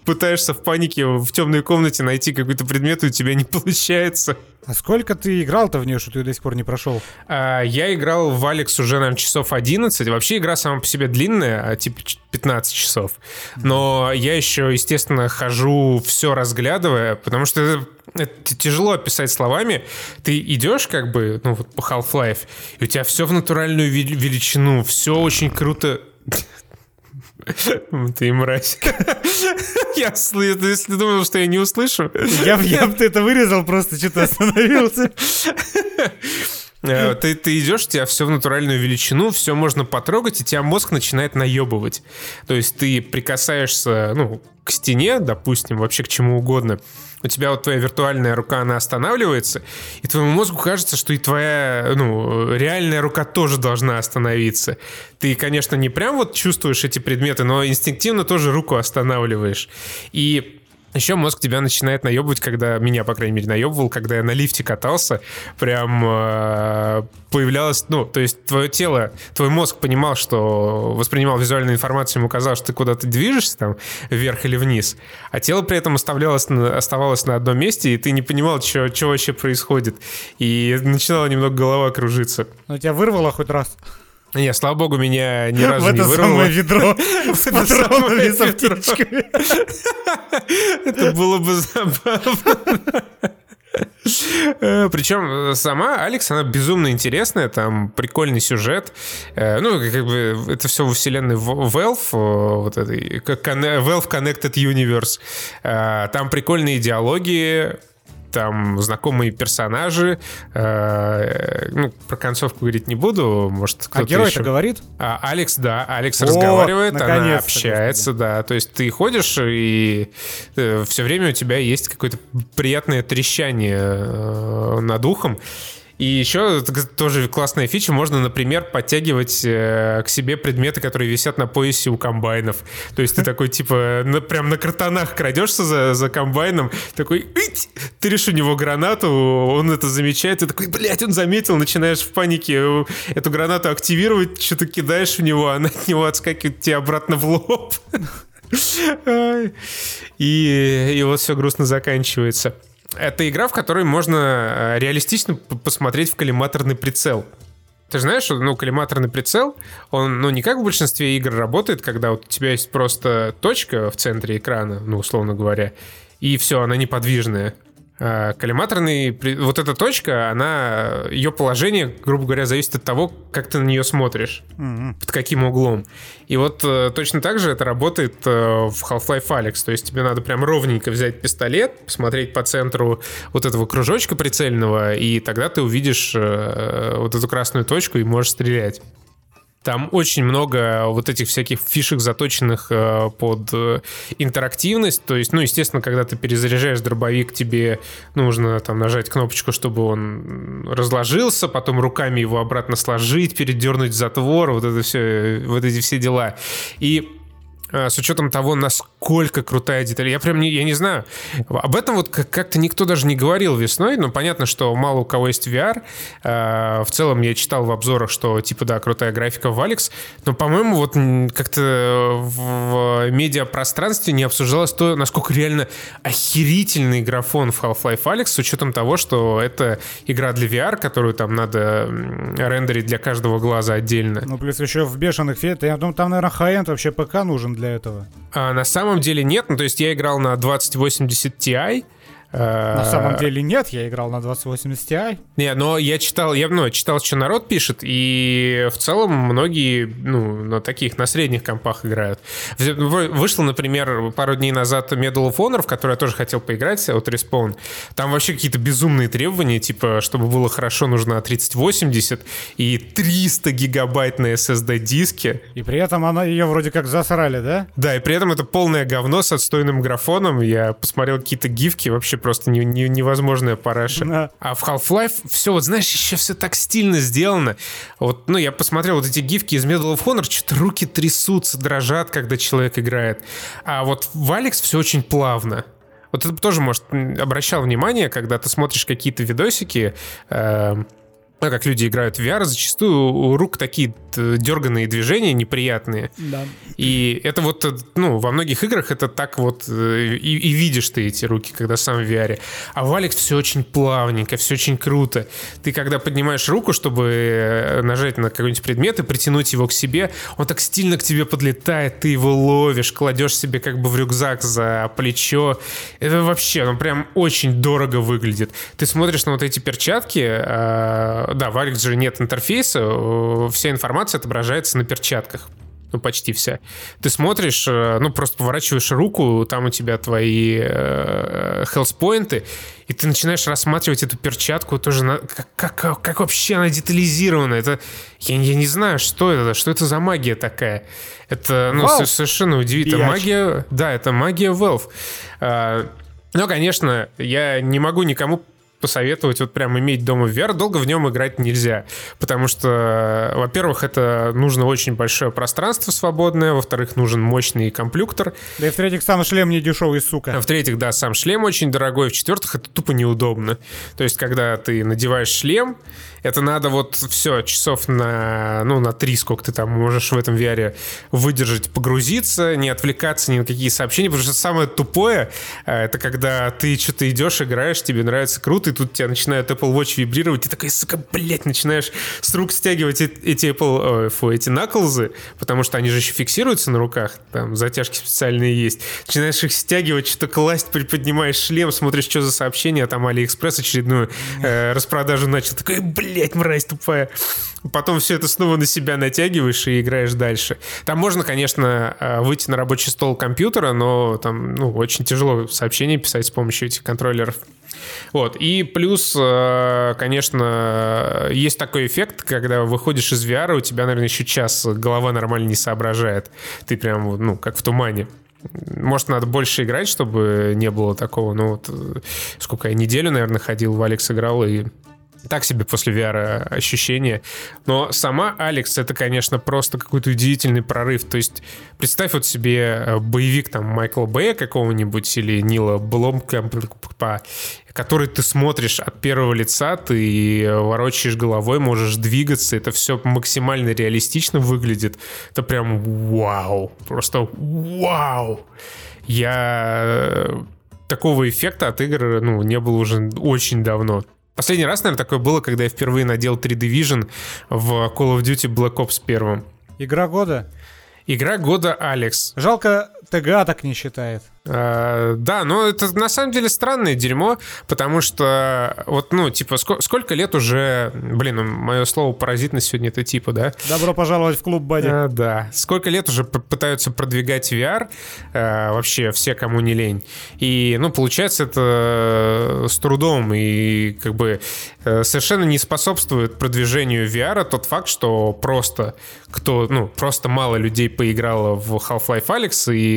пытаешься в панике в темной комнате найти какой-то предмет, и у тебя не получается. А сколько ты играл-то в нее, что ты до сих пор не прошел? А, я играл в Алекс уже, наверное, часов 11. Вообще игра сама по себе длинная, а типа 15 часов. Но я еще, естественно, хожу все разглядывая, потому что это, это тяжело описать словами. Ты идешь как бы, ну вот по Half-Life, и у тебя все в натуральную величину, все очень круто Ты мразь. Я, если думал, что я не услышу... Я, бы это вырезал, просто что-то остановился. Э, ты, ты идешь, у тебя все в натуральную величину, все можно потрогать, и тебя мозг начинает наебывать. То есть ты прикасаешься, ну, к стене, допустим, вообще к чему угодно, у тебя вот твоя виртуальная рука, она останавливается, и твоему мозгу кажется, что и твоя, ну, реальная рука тоже должна остановиться. Ты, конечно, не прям вот чувствуешь эти предметы, но инстинктивно тоже руку останавливаешь. И еще мозг тебя начинает наебывать, когда меня, по крайней мере, наебывал, когда я на лифте катался, прям э, появлялось, ну, то есть твое тело, твой мозг понимал, что воспринимал визуальную информацию, ему казалось, что ты куда-то движешься там вверх или вниз, а тело при этом оставлялось, оставалось на одном месте, и ты не понимал, что, что вообще происходит. И начинала немного голова кружиться. Но тебя вырвало хоть раз? Не, слава богу, меня ни разу в не это вырвало. самое ведро с патронами, с аптечками. Это было бы забавно. Э, Причем сама Алекс, она безумно интересная, там прикольный сюжет. Э, Ну, как бы это все во вселенной Valve, э, вот этой, Valve Connected Universe. Э, Там прикольные диалоги, там знакомые персонажи. Э, Ну, про концовку говорить не буду, может, А кто-то герой-то еще... говорит? А Алекс, да, Алекс О, разговаривает, она общается, да. То есть ты ходишь, и все время у тебя есть какое-то приятное трещание э, над ухом. И еще тоже классная фича, можно, например, подтягивать э, к себе предметы, которые висят на поясе у комбайнов. То есть ты такой, типа, на, прям на картонах крадешься за, за комбайном, такой, «Ить!» ты у него гранату, он это замечает, ты такой, блядь, он заметил, начинаешь в панике э, эту гранату активировать, что-то кидаешь в него, она от него отскакивает тебе обратно в лоб. И, и вот все грустно заканчивается. Это игра, в которой можно э, реалистично посмотреть в коллиматорный прицел. Ты знаешь, что, ну, коллиматорный прицел, он, ну, не как в большинстве игр работает, когда вот у тебя есть просто точка в центре экрана, ну, условно говоря, и все, она неподвижная. А коллиматорный, вот эта точка, она, ее положение, грубо говоря, зависит от того, как ты на нее смотришь, под каким углом. И вот э, точно так же это работает э, в Half-Life Alyx, то есть тебе надо прям ровненько взять пистолет, посмотреть по центру вот этого кружочка прицельного, и тогда ты увидишь э, вот эту красную точку и можешь стрелять. Там очень много вот этих всяких фишек, заточенных э, под э, интерактивность. То есть, ну, естественно, когда ты перезаряжаешь дробовик, тебе нужно там нажать кнопочку, чтобы он разложился, потом руками его обратно сложить, передернуть затвор, вот это все, вот эти все дела. И э, с учетом того, насколько крутая деталь. Я прям не, я не знаю. Об этом вот как- как-то никто даже не говорил весной, но понятно, что мало у кого есть VR. Э, В целом я читал в обзорах, что типа да, крутая графика в Алекс, но, по-моему, вот как-то в медиапространстве не обсуждалось то, насколько реально охерительный графон в Half-Life Alyx, с учетом того, что это игра для VR, которую там надо рендерить для каждого глаза отдельно. Ну, плюс еще в бешеных фет. Я думаю, там, наверное, хай вообще ПК нужен для этого. А на самом деле нет. Ну, то есть я играл на 2080 Ti. На самом деле нет, я играл на 2080 Ti. Не, но я читал, я ну, читал, что народ пишет, и в целом многие, ну, на таких, на средних компах играют. Вышло, например, пару дней назад Medal of Honor, в который я тоже хотел поиграть, от Respawn. Там вообще какие-то безумные требования, типа, чтобы было хорошо, нужно 3080 и 300 гигабайт на SSD-диске. И при этом она ее вроде как засрали, да? Да, и при этом это полное говно с отстойным графоном. Я посмотрел какие-то гифки, вообще просто не- не- невозможная параша. Да. А в Half-Life все, вот знаешь, еще все так стильно сделано. Вот, ну, я посмотрел вот эти гифки из Medal of Honor, что-то руки трясутся, дрожат, когда человек играет. А вот в Алекс все очень плавно. Вот это тоже, может, обращал внимание, когда ты смотришь какие-то видосики, эм, ну, как люди играют в VR, зачастую у рук такие т- дерганные движения неприятные. Да. И это вот, э, ну, во многих играх это так вот э, и, и видишь ты эти руки, когда сам в VR. А в Алекс все очень плавненько, все очень круто. Ты когда поднимаешь руку, чтобы э, нажать на какой-нибудь предмет и притянуть его к себе, он так стильно к тебе подлетает, ты его ловишь, кладешь себе как бы в рюкзак за плечо. Это вообще, ну, прям очень дорого выглядит. Ты смотришь на вот эти перчатки, э, да, в Алекс же нет интерфейса, э, вся информация отображается на перчатках. ну, почти вся. Ты смотришь, э, ну, просто поворачиваешь руку, там у тебя твои э, хелспоинты, и ты начинаешь рассматривать эту перчатку тоже, на, как, как, как вообще она детализирована. Это, я, я не знаю, что это, что это за магия такая. Это, ну, Valve. совершенно удивительно. Магия, да, это магия Valve. А, но, конечно, я не могу никому посоветовать вот прям иметь дома VR. Долго в нем играть нельзя, потому что, во-первых, это нужно очень большое пространство свободное, во-вторых, нужен мощный комплюктор. Да и в-третьих, сам шлем не дешевый, сука. А в-третьих, да, сам шлем очень дорогой, в-четвертых, это тупо неудобно. То есть, когда ты надеваешь шлем, это надо вот все, часов на, ну, на три, сколько ты там можешь в этом VR выдержать, погрузиться, не отвлекаться ни на какие сообщения, потому что самое тупое, э, это когда ты что-то идешь, играешь, тебе нравится круто, и тут тебя начинает Apple Watch вибрировать, и такой, сука, блядь, начинаешь с рук стягивать эти Apple, фу, эти knuckles ы, потому что они же еще фиксируются на руках, там затяжки специальные есть. Начинаешь их стягивать, что-то класть, приподнимаешь шлем, смотришь, что за сообщение, а там Алиэкспресс очередную э, распродажу начал. Такой, блядь, мразь тупая. Потом все это снова на себя натягиваешь и играешь дальше. Там можно, конечно, э, выйти на рабочий стол компьютера, но там ну, очень тяжело сообщения писать с помощью этих контроллеров. Вот. И плюс, э, конечно, есть такой эффект, когда выходишь из VR, у тебя, наверное, еще час голова нормально не соображает. Ты прям, ну, как в тумане. Может, надо больше играть, чтобы не было такого. Ну, вот э, сколько я неделю, наверное, ходил, в Алекс играл, и так себе после VR ощущение. Но сама Алекс это, конечно, просто какой-то удивительный прорыв. То есть представь вот себе э, боевик там Майкла Бэя какого-нибудь или Нила Бломкампа, который ты смотришь от первого лица, ты ворочаешь головой, можешь двигаться, это все максимально реалистично выглядит. Это прям вау, просто вау. Я э, такого эффекта от игр ну, не было уже очень давно. Последний раз, наверное, такое было, когда я впервые надел 3D Vision в Call of Duty Black Ops 1. Игра года? Игра года Алекс. Жалко, ТГА так не считает. А, да, но это на самом деле странное дерьмо, потому что вот, ну, типа, сколько, сколько лет уже, блин, ну, мое слово паразитно сегодня это типа, да? Добро пожаловать в клуб Бади. А, да. Сколько лет уже пытаются продвигать VR, а, вообще все, кому не лень. И, ну, получается это с трудом и как бы э, совершенно не способствует продвижению VR тот факт, что просто кто, ну, просто мало людей поиграло в Half-Life Alyx и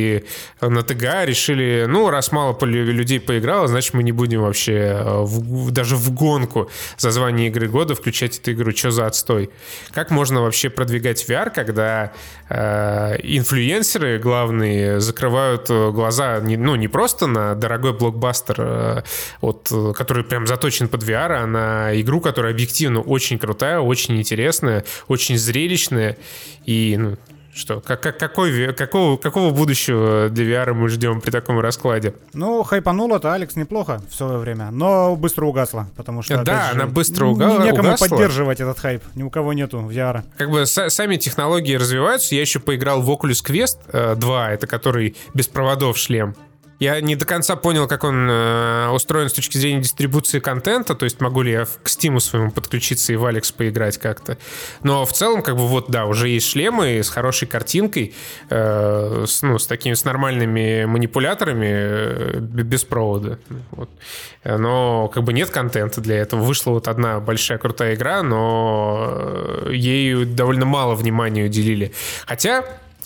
на ТГА решили решили, ну, раз мало людей поиграло, значит, мы не будем вообще э, в, даже в гонку за звание игры года включать эту игру. Что за отстой? Как можно вообще продвигать VR, когда э, инфлюенсеры главные закрывают э, глаза, не, ну, не просто на дорогой блокбастер, э, вот, который прям заточен под VR, а на игру, которая объективно очень крутая, очень интересная, очень зрелищная и, ну, что, как, как, какой, какого, какого будущего для VR мы ждем при таком раскладе? Ну, хайпануло-то Алекс неплохо в свое время, но быстро угасла, потому что... Да, она быстро угасла. Некому угасла. поддерживать этот хайп, ни у кого нету VR. Как бы сами технологии развиваются. Я еще поиграл в Oculus Quest 2, э, это который без проводов шлем. Я не до конца понял, как он э, устроен с точки зрения дистрибуции контента, то есть могу ли я к Steam своему подключиться и в Alex поиграть как-то. Но в целом, как бы вот, да, уже есть шлемы с хорошей картинкой, э, с, ну, с такими, с нормальными манипуляторами э, без провода. Вот. Но как бы нет контента для этого. Вышла вот одна большая крутая игра, но э, ею довольно мало внимания уделили. Хотя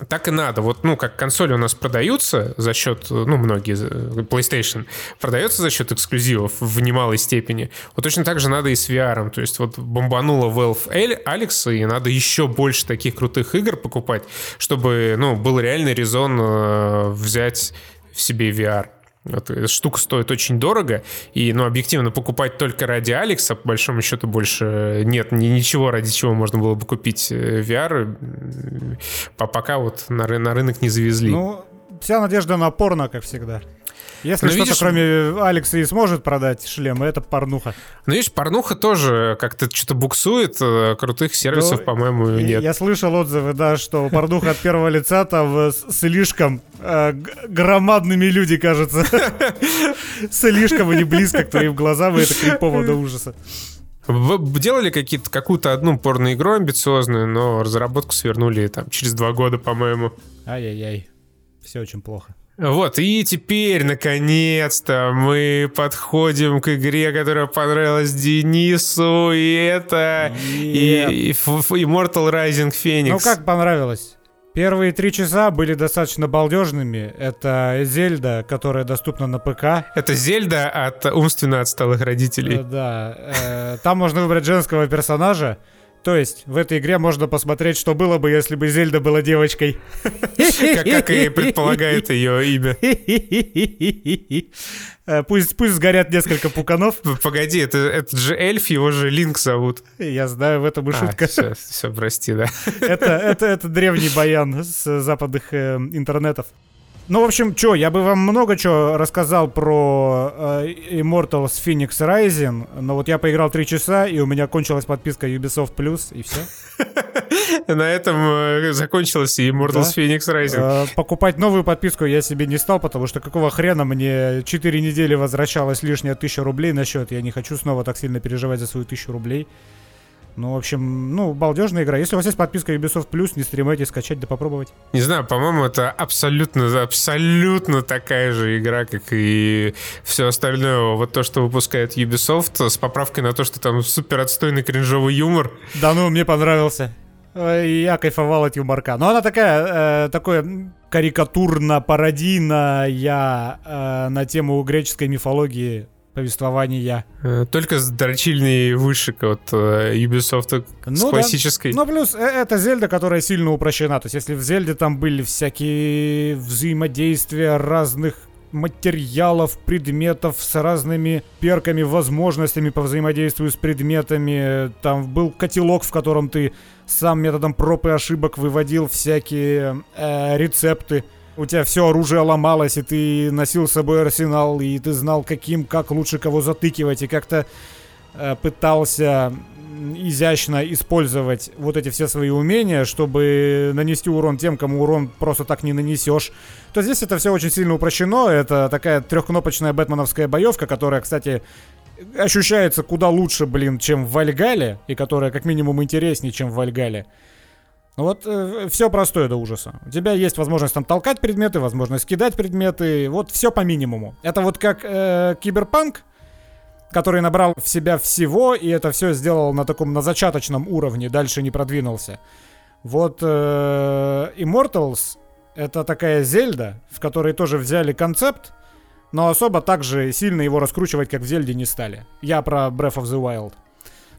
так и надо. Вот, ну, как консоли у нас продаются за счет, ну, многие, PlayStation, продается за счет эксклюзивов в немалой степени. Вот точно так же надо и с VR. То есть вот бомбанула Valve Alex, и надо еще больше таких крутых игр покупать, чтобы, ну, был реальный резон э, взять в себе VR. Вот, эта штука стоит очень дорого, и, ну, объективно, покупать только ради Алекса, по большому счету, больше нет ни, ничего, ради чего можно было бы купить э, VR, пока вот на, на рынок не завезли. Ну, вся надежда на порно, как всегда. Если что-то видишь, кроме Алекса и сможет продать шлем, это порнуха. Ну, видишь, порнуха тоже как-то что-то буксует, э, крутых сервисов, ну, по-моему, нет. Я слышал отзывы, да, что порнуха от первого лица там э, слишком э, громадными люди, кажется. Слишком они близко к твоим глазам, и это крипово до ужаса. Делали какие-то, какую-то одну порно-игру амбициозную, но разработку свернули там через два года, по-моему. Ай-яй-яй. Все очень плохо. Вот, и теперь, наконец-то, мы подходим к игре, которая понравилась Денису, и это и, и, и Immortal Rising Phoenix. Ну как понравилось? Первые три часа были достаточно балдежными. Это Зельда, которая доступна на ПК. Это Зельда от умственно отсталых родителей. Э, да. Э, там можно выбрать женского персонажа. То есть в этой игре можно посмотреть, что было бы, если бы Зельда была девочкой. Как и предполагает ее имя. Э, пусть, пусть сгорят несколько пуканов. Погоди, это, это же эльф, его же Линк зовут. Я знаю, в этом и а, шутка. Все, все, прости, да. Это, это, это древний баян с западных э, интернетов. Ну, в общем, что, я бы вам много чего рассказал про э, Immortals Phoenix Rising, но вот я поиграл 3 часа, и у меня кончилась подписка Ubisoft Plus, и все. На этом э, закончилась и Immortals? Phoenix Rising. Э, покупать новую подписку я себе не стал, потому что какого хрена мне 4 недели возвращалась лишняя 1000 рублей на счет, я не хочу снова так сильно переживать за свою 1000 рублей. Ну, в общем, ну, балдежная игра. Если у вас есть подписка Ubisoft Plus, не стремайтесь скачать да попробовать. Не знаю, по-моему, это абсолютно, абсолютно такая же игра, как и все остальное. Вот то, что выпускает Ubisoft, с поправкой на то, что там супер отстойный кринжовый юмор. Да ну, мне понравился. Я кайфовал от юморка. Но она такая, э, такое карикатурно-пародийная э, на тему греческой мифологии повествования. Э, только с дрочильней вышек от э, Ubisoft ну, с классической. Да. Ну, плюс э, это Зельда, которая сильно упрощена. То есть, если в Зельде там были всякие взаимодействия разных материалов, предметов с разными перками, возможностями по взаимодействию с предметами. Там был котелок, в котором ты сам методом проб и ошибок выводил всякие э, рецепты у тебя все оружие ломалось, и ты носил с собой арсенал, и ты знал, каким, как лучше кого затыкивать, и как-то э, пытался изящно использовать вот эти все свои умения, чтобы нанести урон тем, кому урон просто так не нанесешь, то здесь это все очень сильно упрощено. Это такая трехкнопочная бэтменовская боевка, которая, кстати, ощущается куда лучше, блин, чем в Вальгале, и которая как минимум интереснее, чем в Вальгале. Вот э, все простое до ужаса. У тебя есть возможность там толкать предметы, возможность кидать предметы, вот все по минимуму. Это вот как э, киберпанк, который набрал в себя всего, и это все сделал на таком, на зачаточном уровне, дальше не продвинулся. Вот э, Immortals это такая Зельда, в которой тоже взяли концепт, но особо так же сильно его раскручивать, как в Зельде, не стали. Я про Breath of the Wild.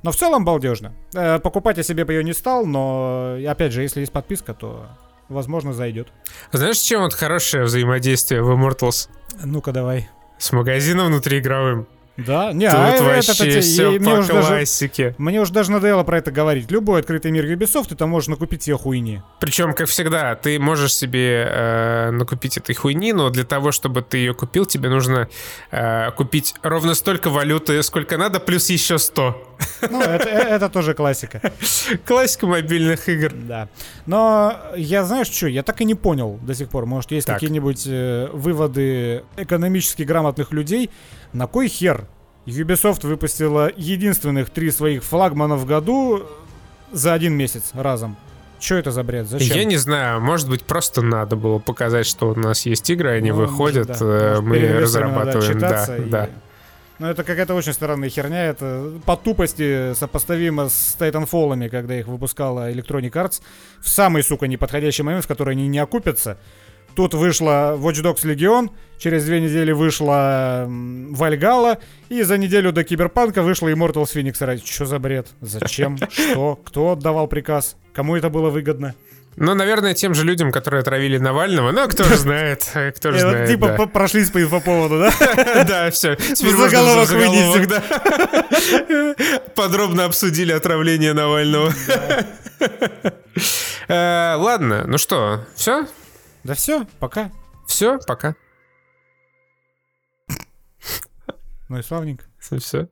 Но в целом балдежно. Э, покупать я себе ее не стал, но опять же, если есть подписка, то возможно зайдет. Знаешь, чем вот хорошее взаимодействие в Immortals? Ну-ка давай. С магазином внутриигровым. Да, не, Тут а вообще это, все и, по мне классике. Даже, мне уже даже надоело про это говорить. Любой открытый мир Ubisoft, это можно купить себе хуйни. Причем, как всегда, ты можешь себе э, накупить этой хуйни, но для того, чтобы ты ее купил, тебе нужно э, купить ровно столько валюты, сколько надо, плюс еще 100. Ну, это, э, это тоже классика. Классика мобильных игр. Да. Но я, знаешь, что, я так и не понял до сих пор. Может, есть какие-нибудь э, выводы экономически грамотных людей, на кой хер Ubisoft выпустила единственных три своих флагмана в году за один месяц разом? Что это за бред? Зачем? Я не знаю, может быть, просто надо было показать, что у нас есть игры, они ну, выходят, может, да. Э, мы разрабатываем. Да, и... да. Ну, это какая-то очень странная херня. Это по тупости сопоставимо с Titanfall, когда их выпускала Electronic Arts в самый, сука, неподходящий момент, в который они не окупятся. Тут вышла Watch Dogs Legion, через две недели вышла Вальгала, и за неделю до Киберпанка вышла Immortals Phoenix Rise. Что за бред? Зачем? Что? Кто отдавал приказ? Кому это было выгодно? Ну, наверное, тем же людям, которые отравили Навального. Ну, кто же знает, кто же знает. Типа прошлись по поводу, да? Да, все. Заголовок вынести. да. Подробно обсудили отравление Навального. Э, ладно, ну что, все? Да все, пока. Все, пока. Ну и славненько. Все.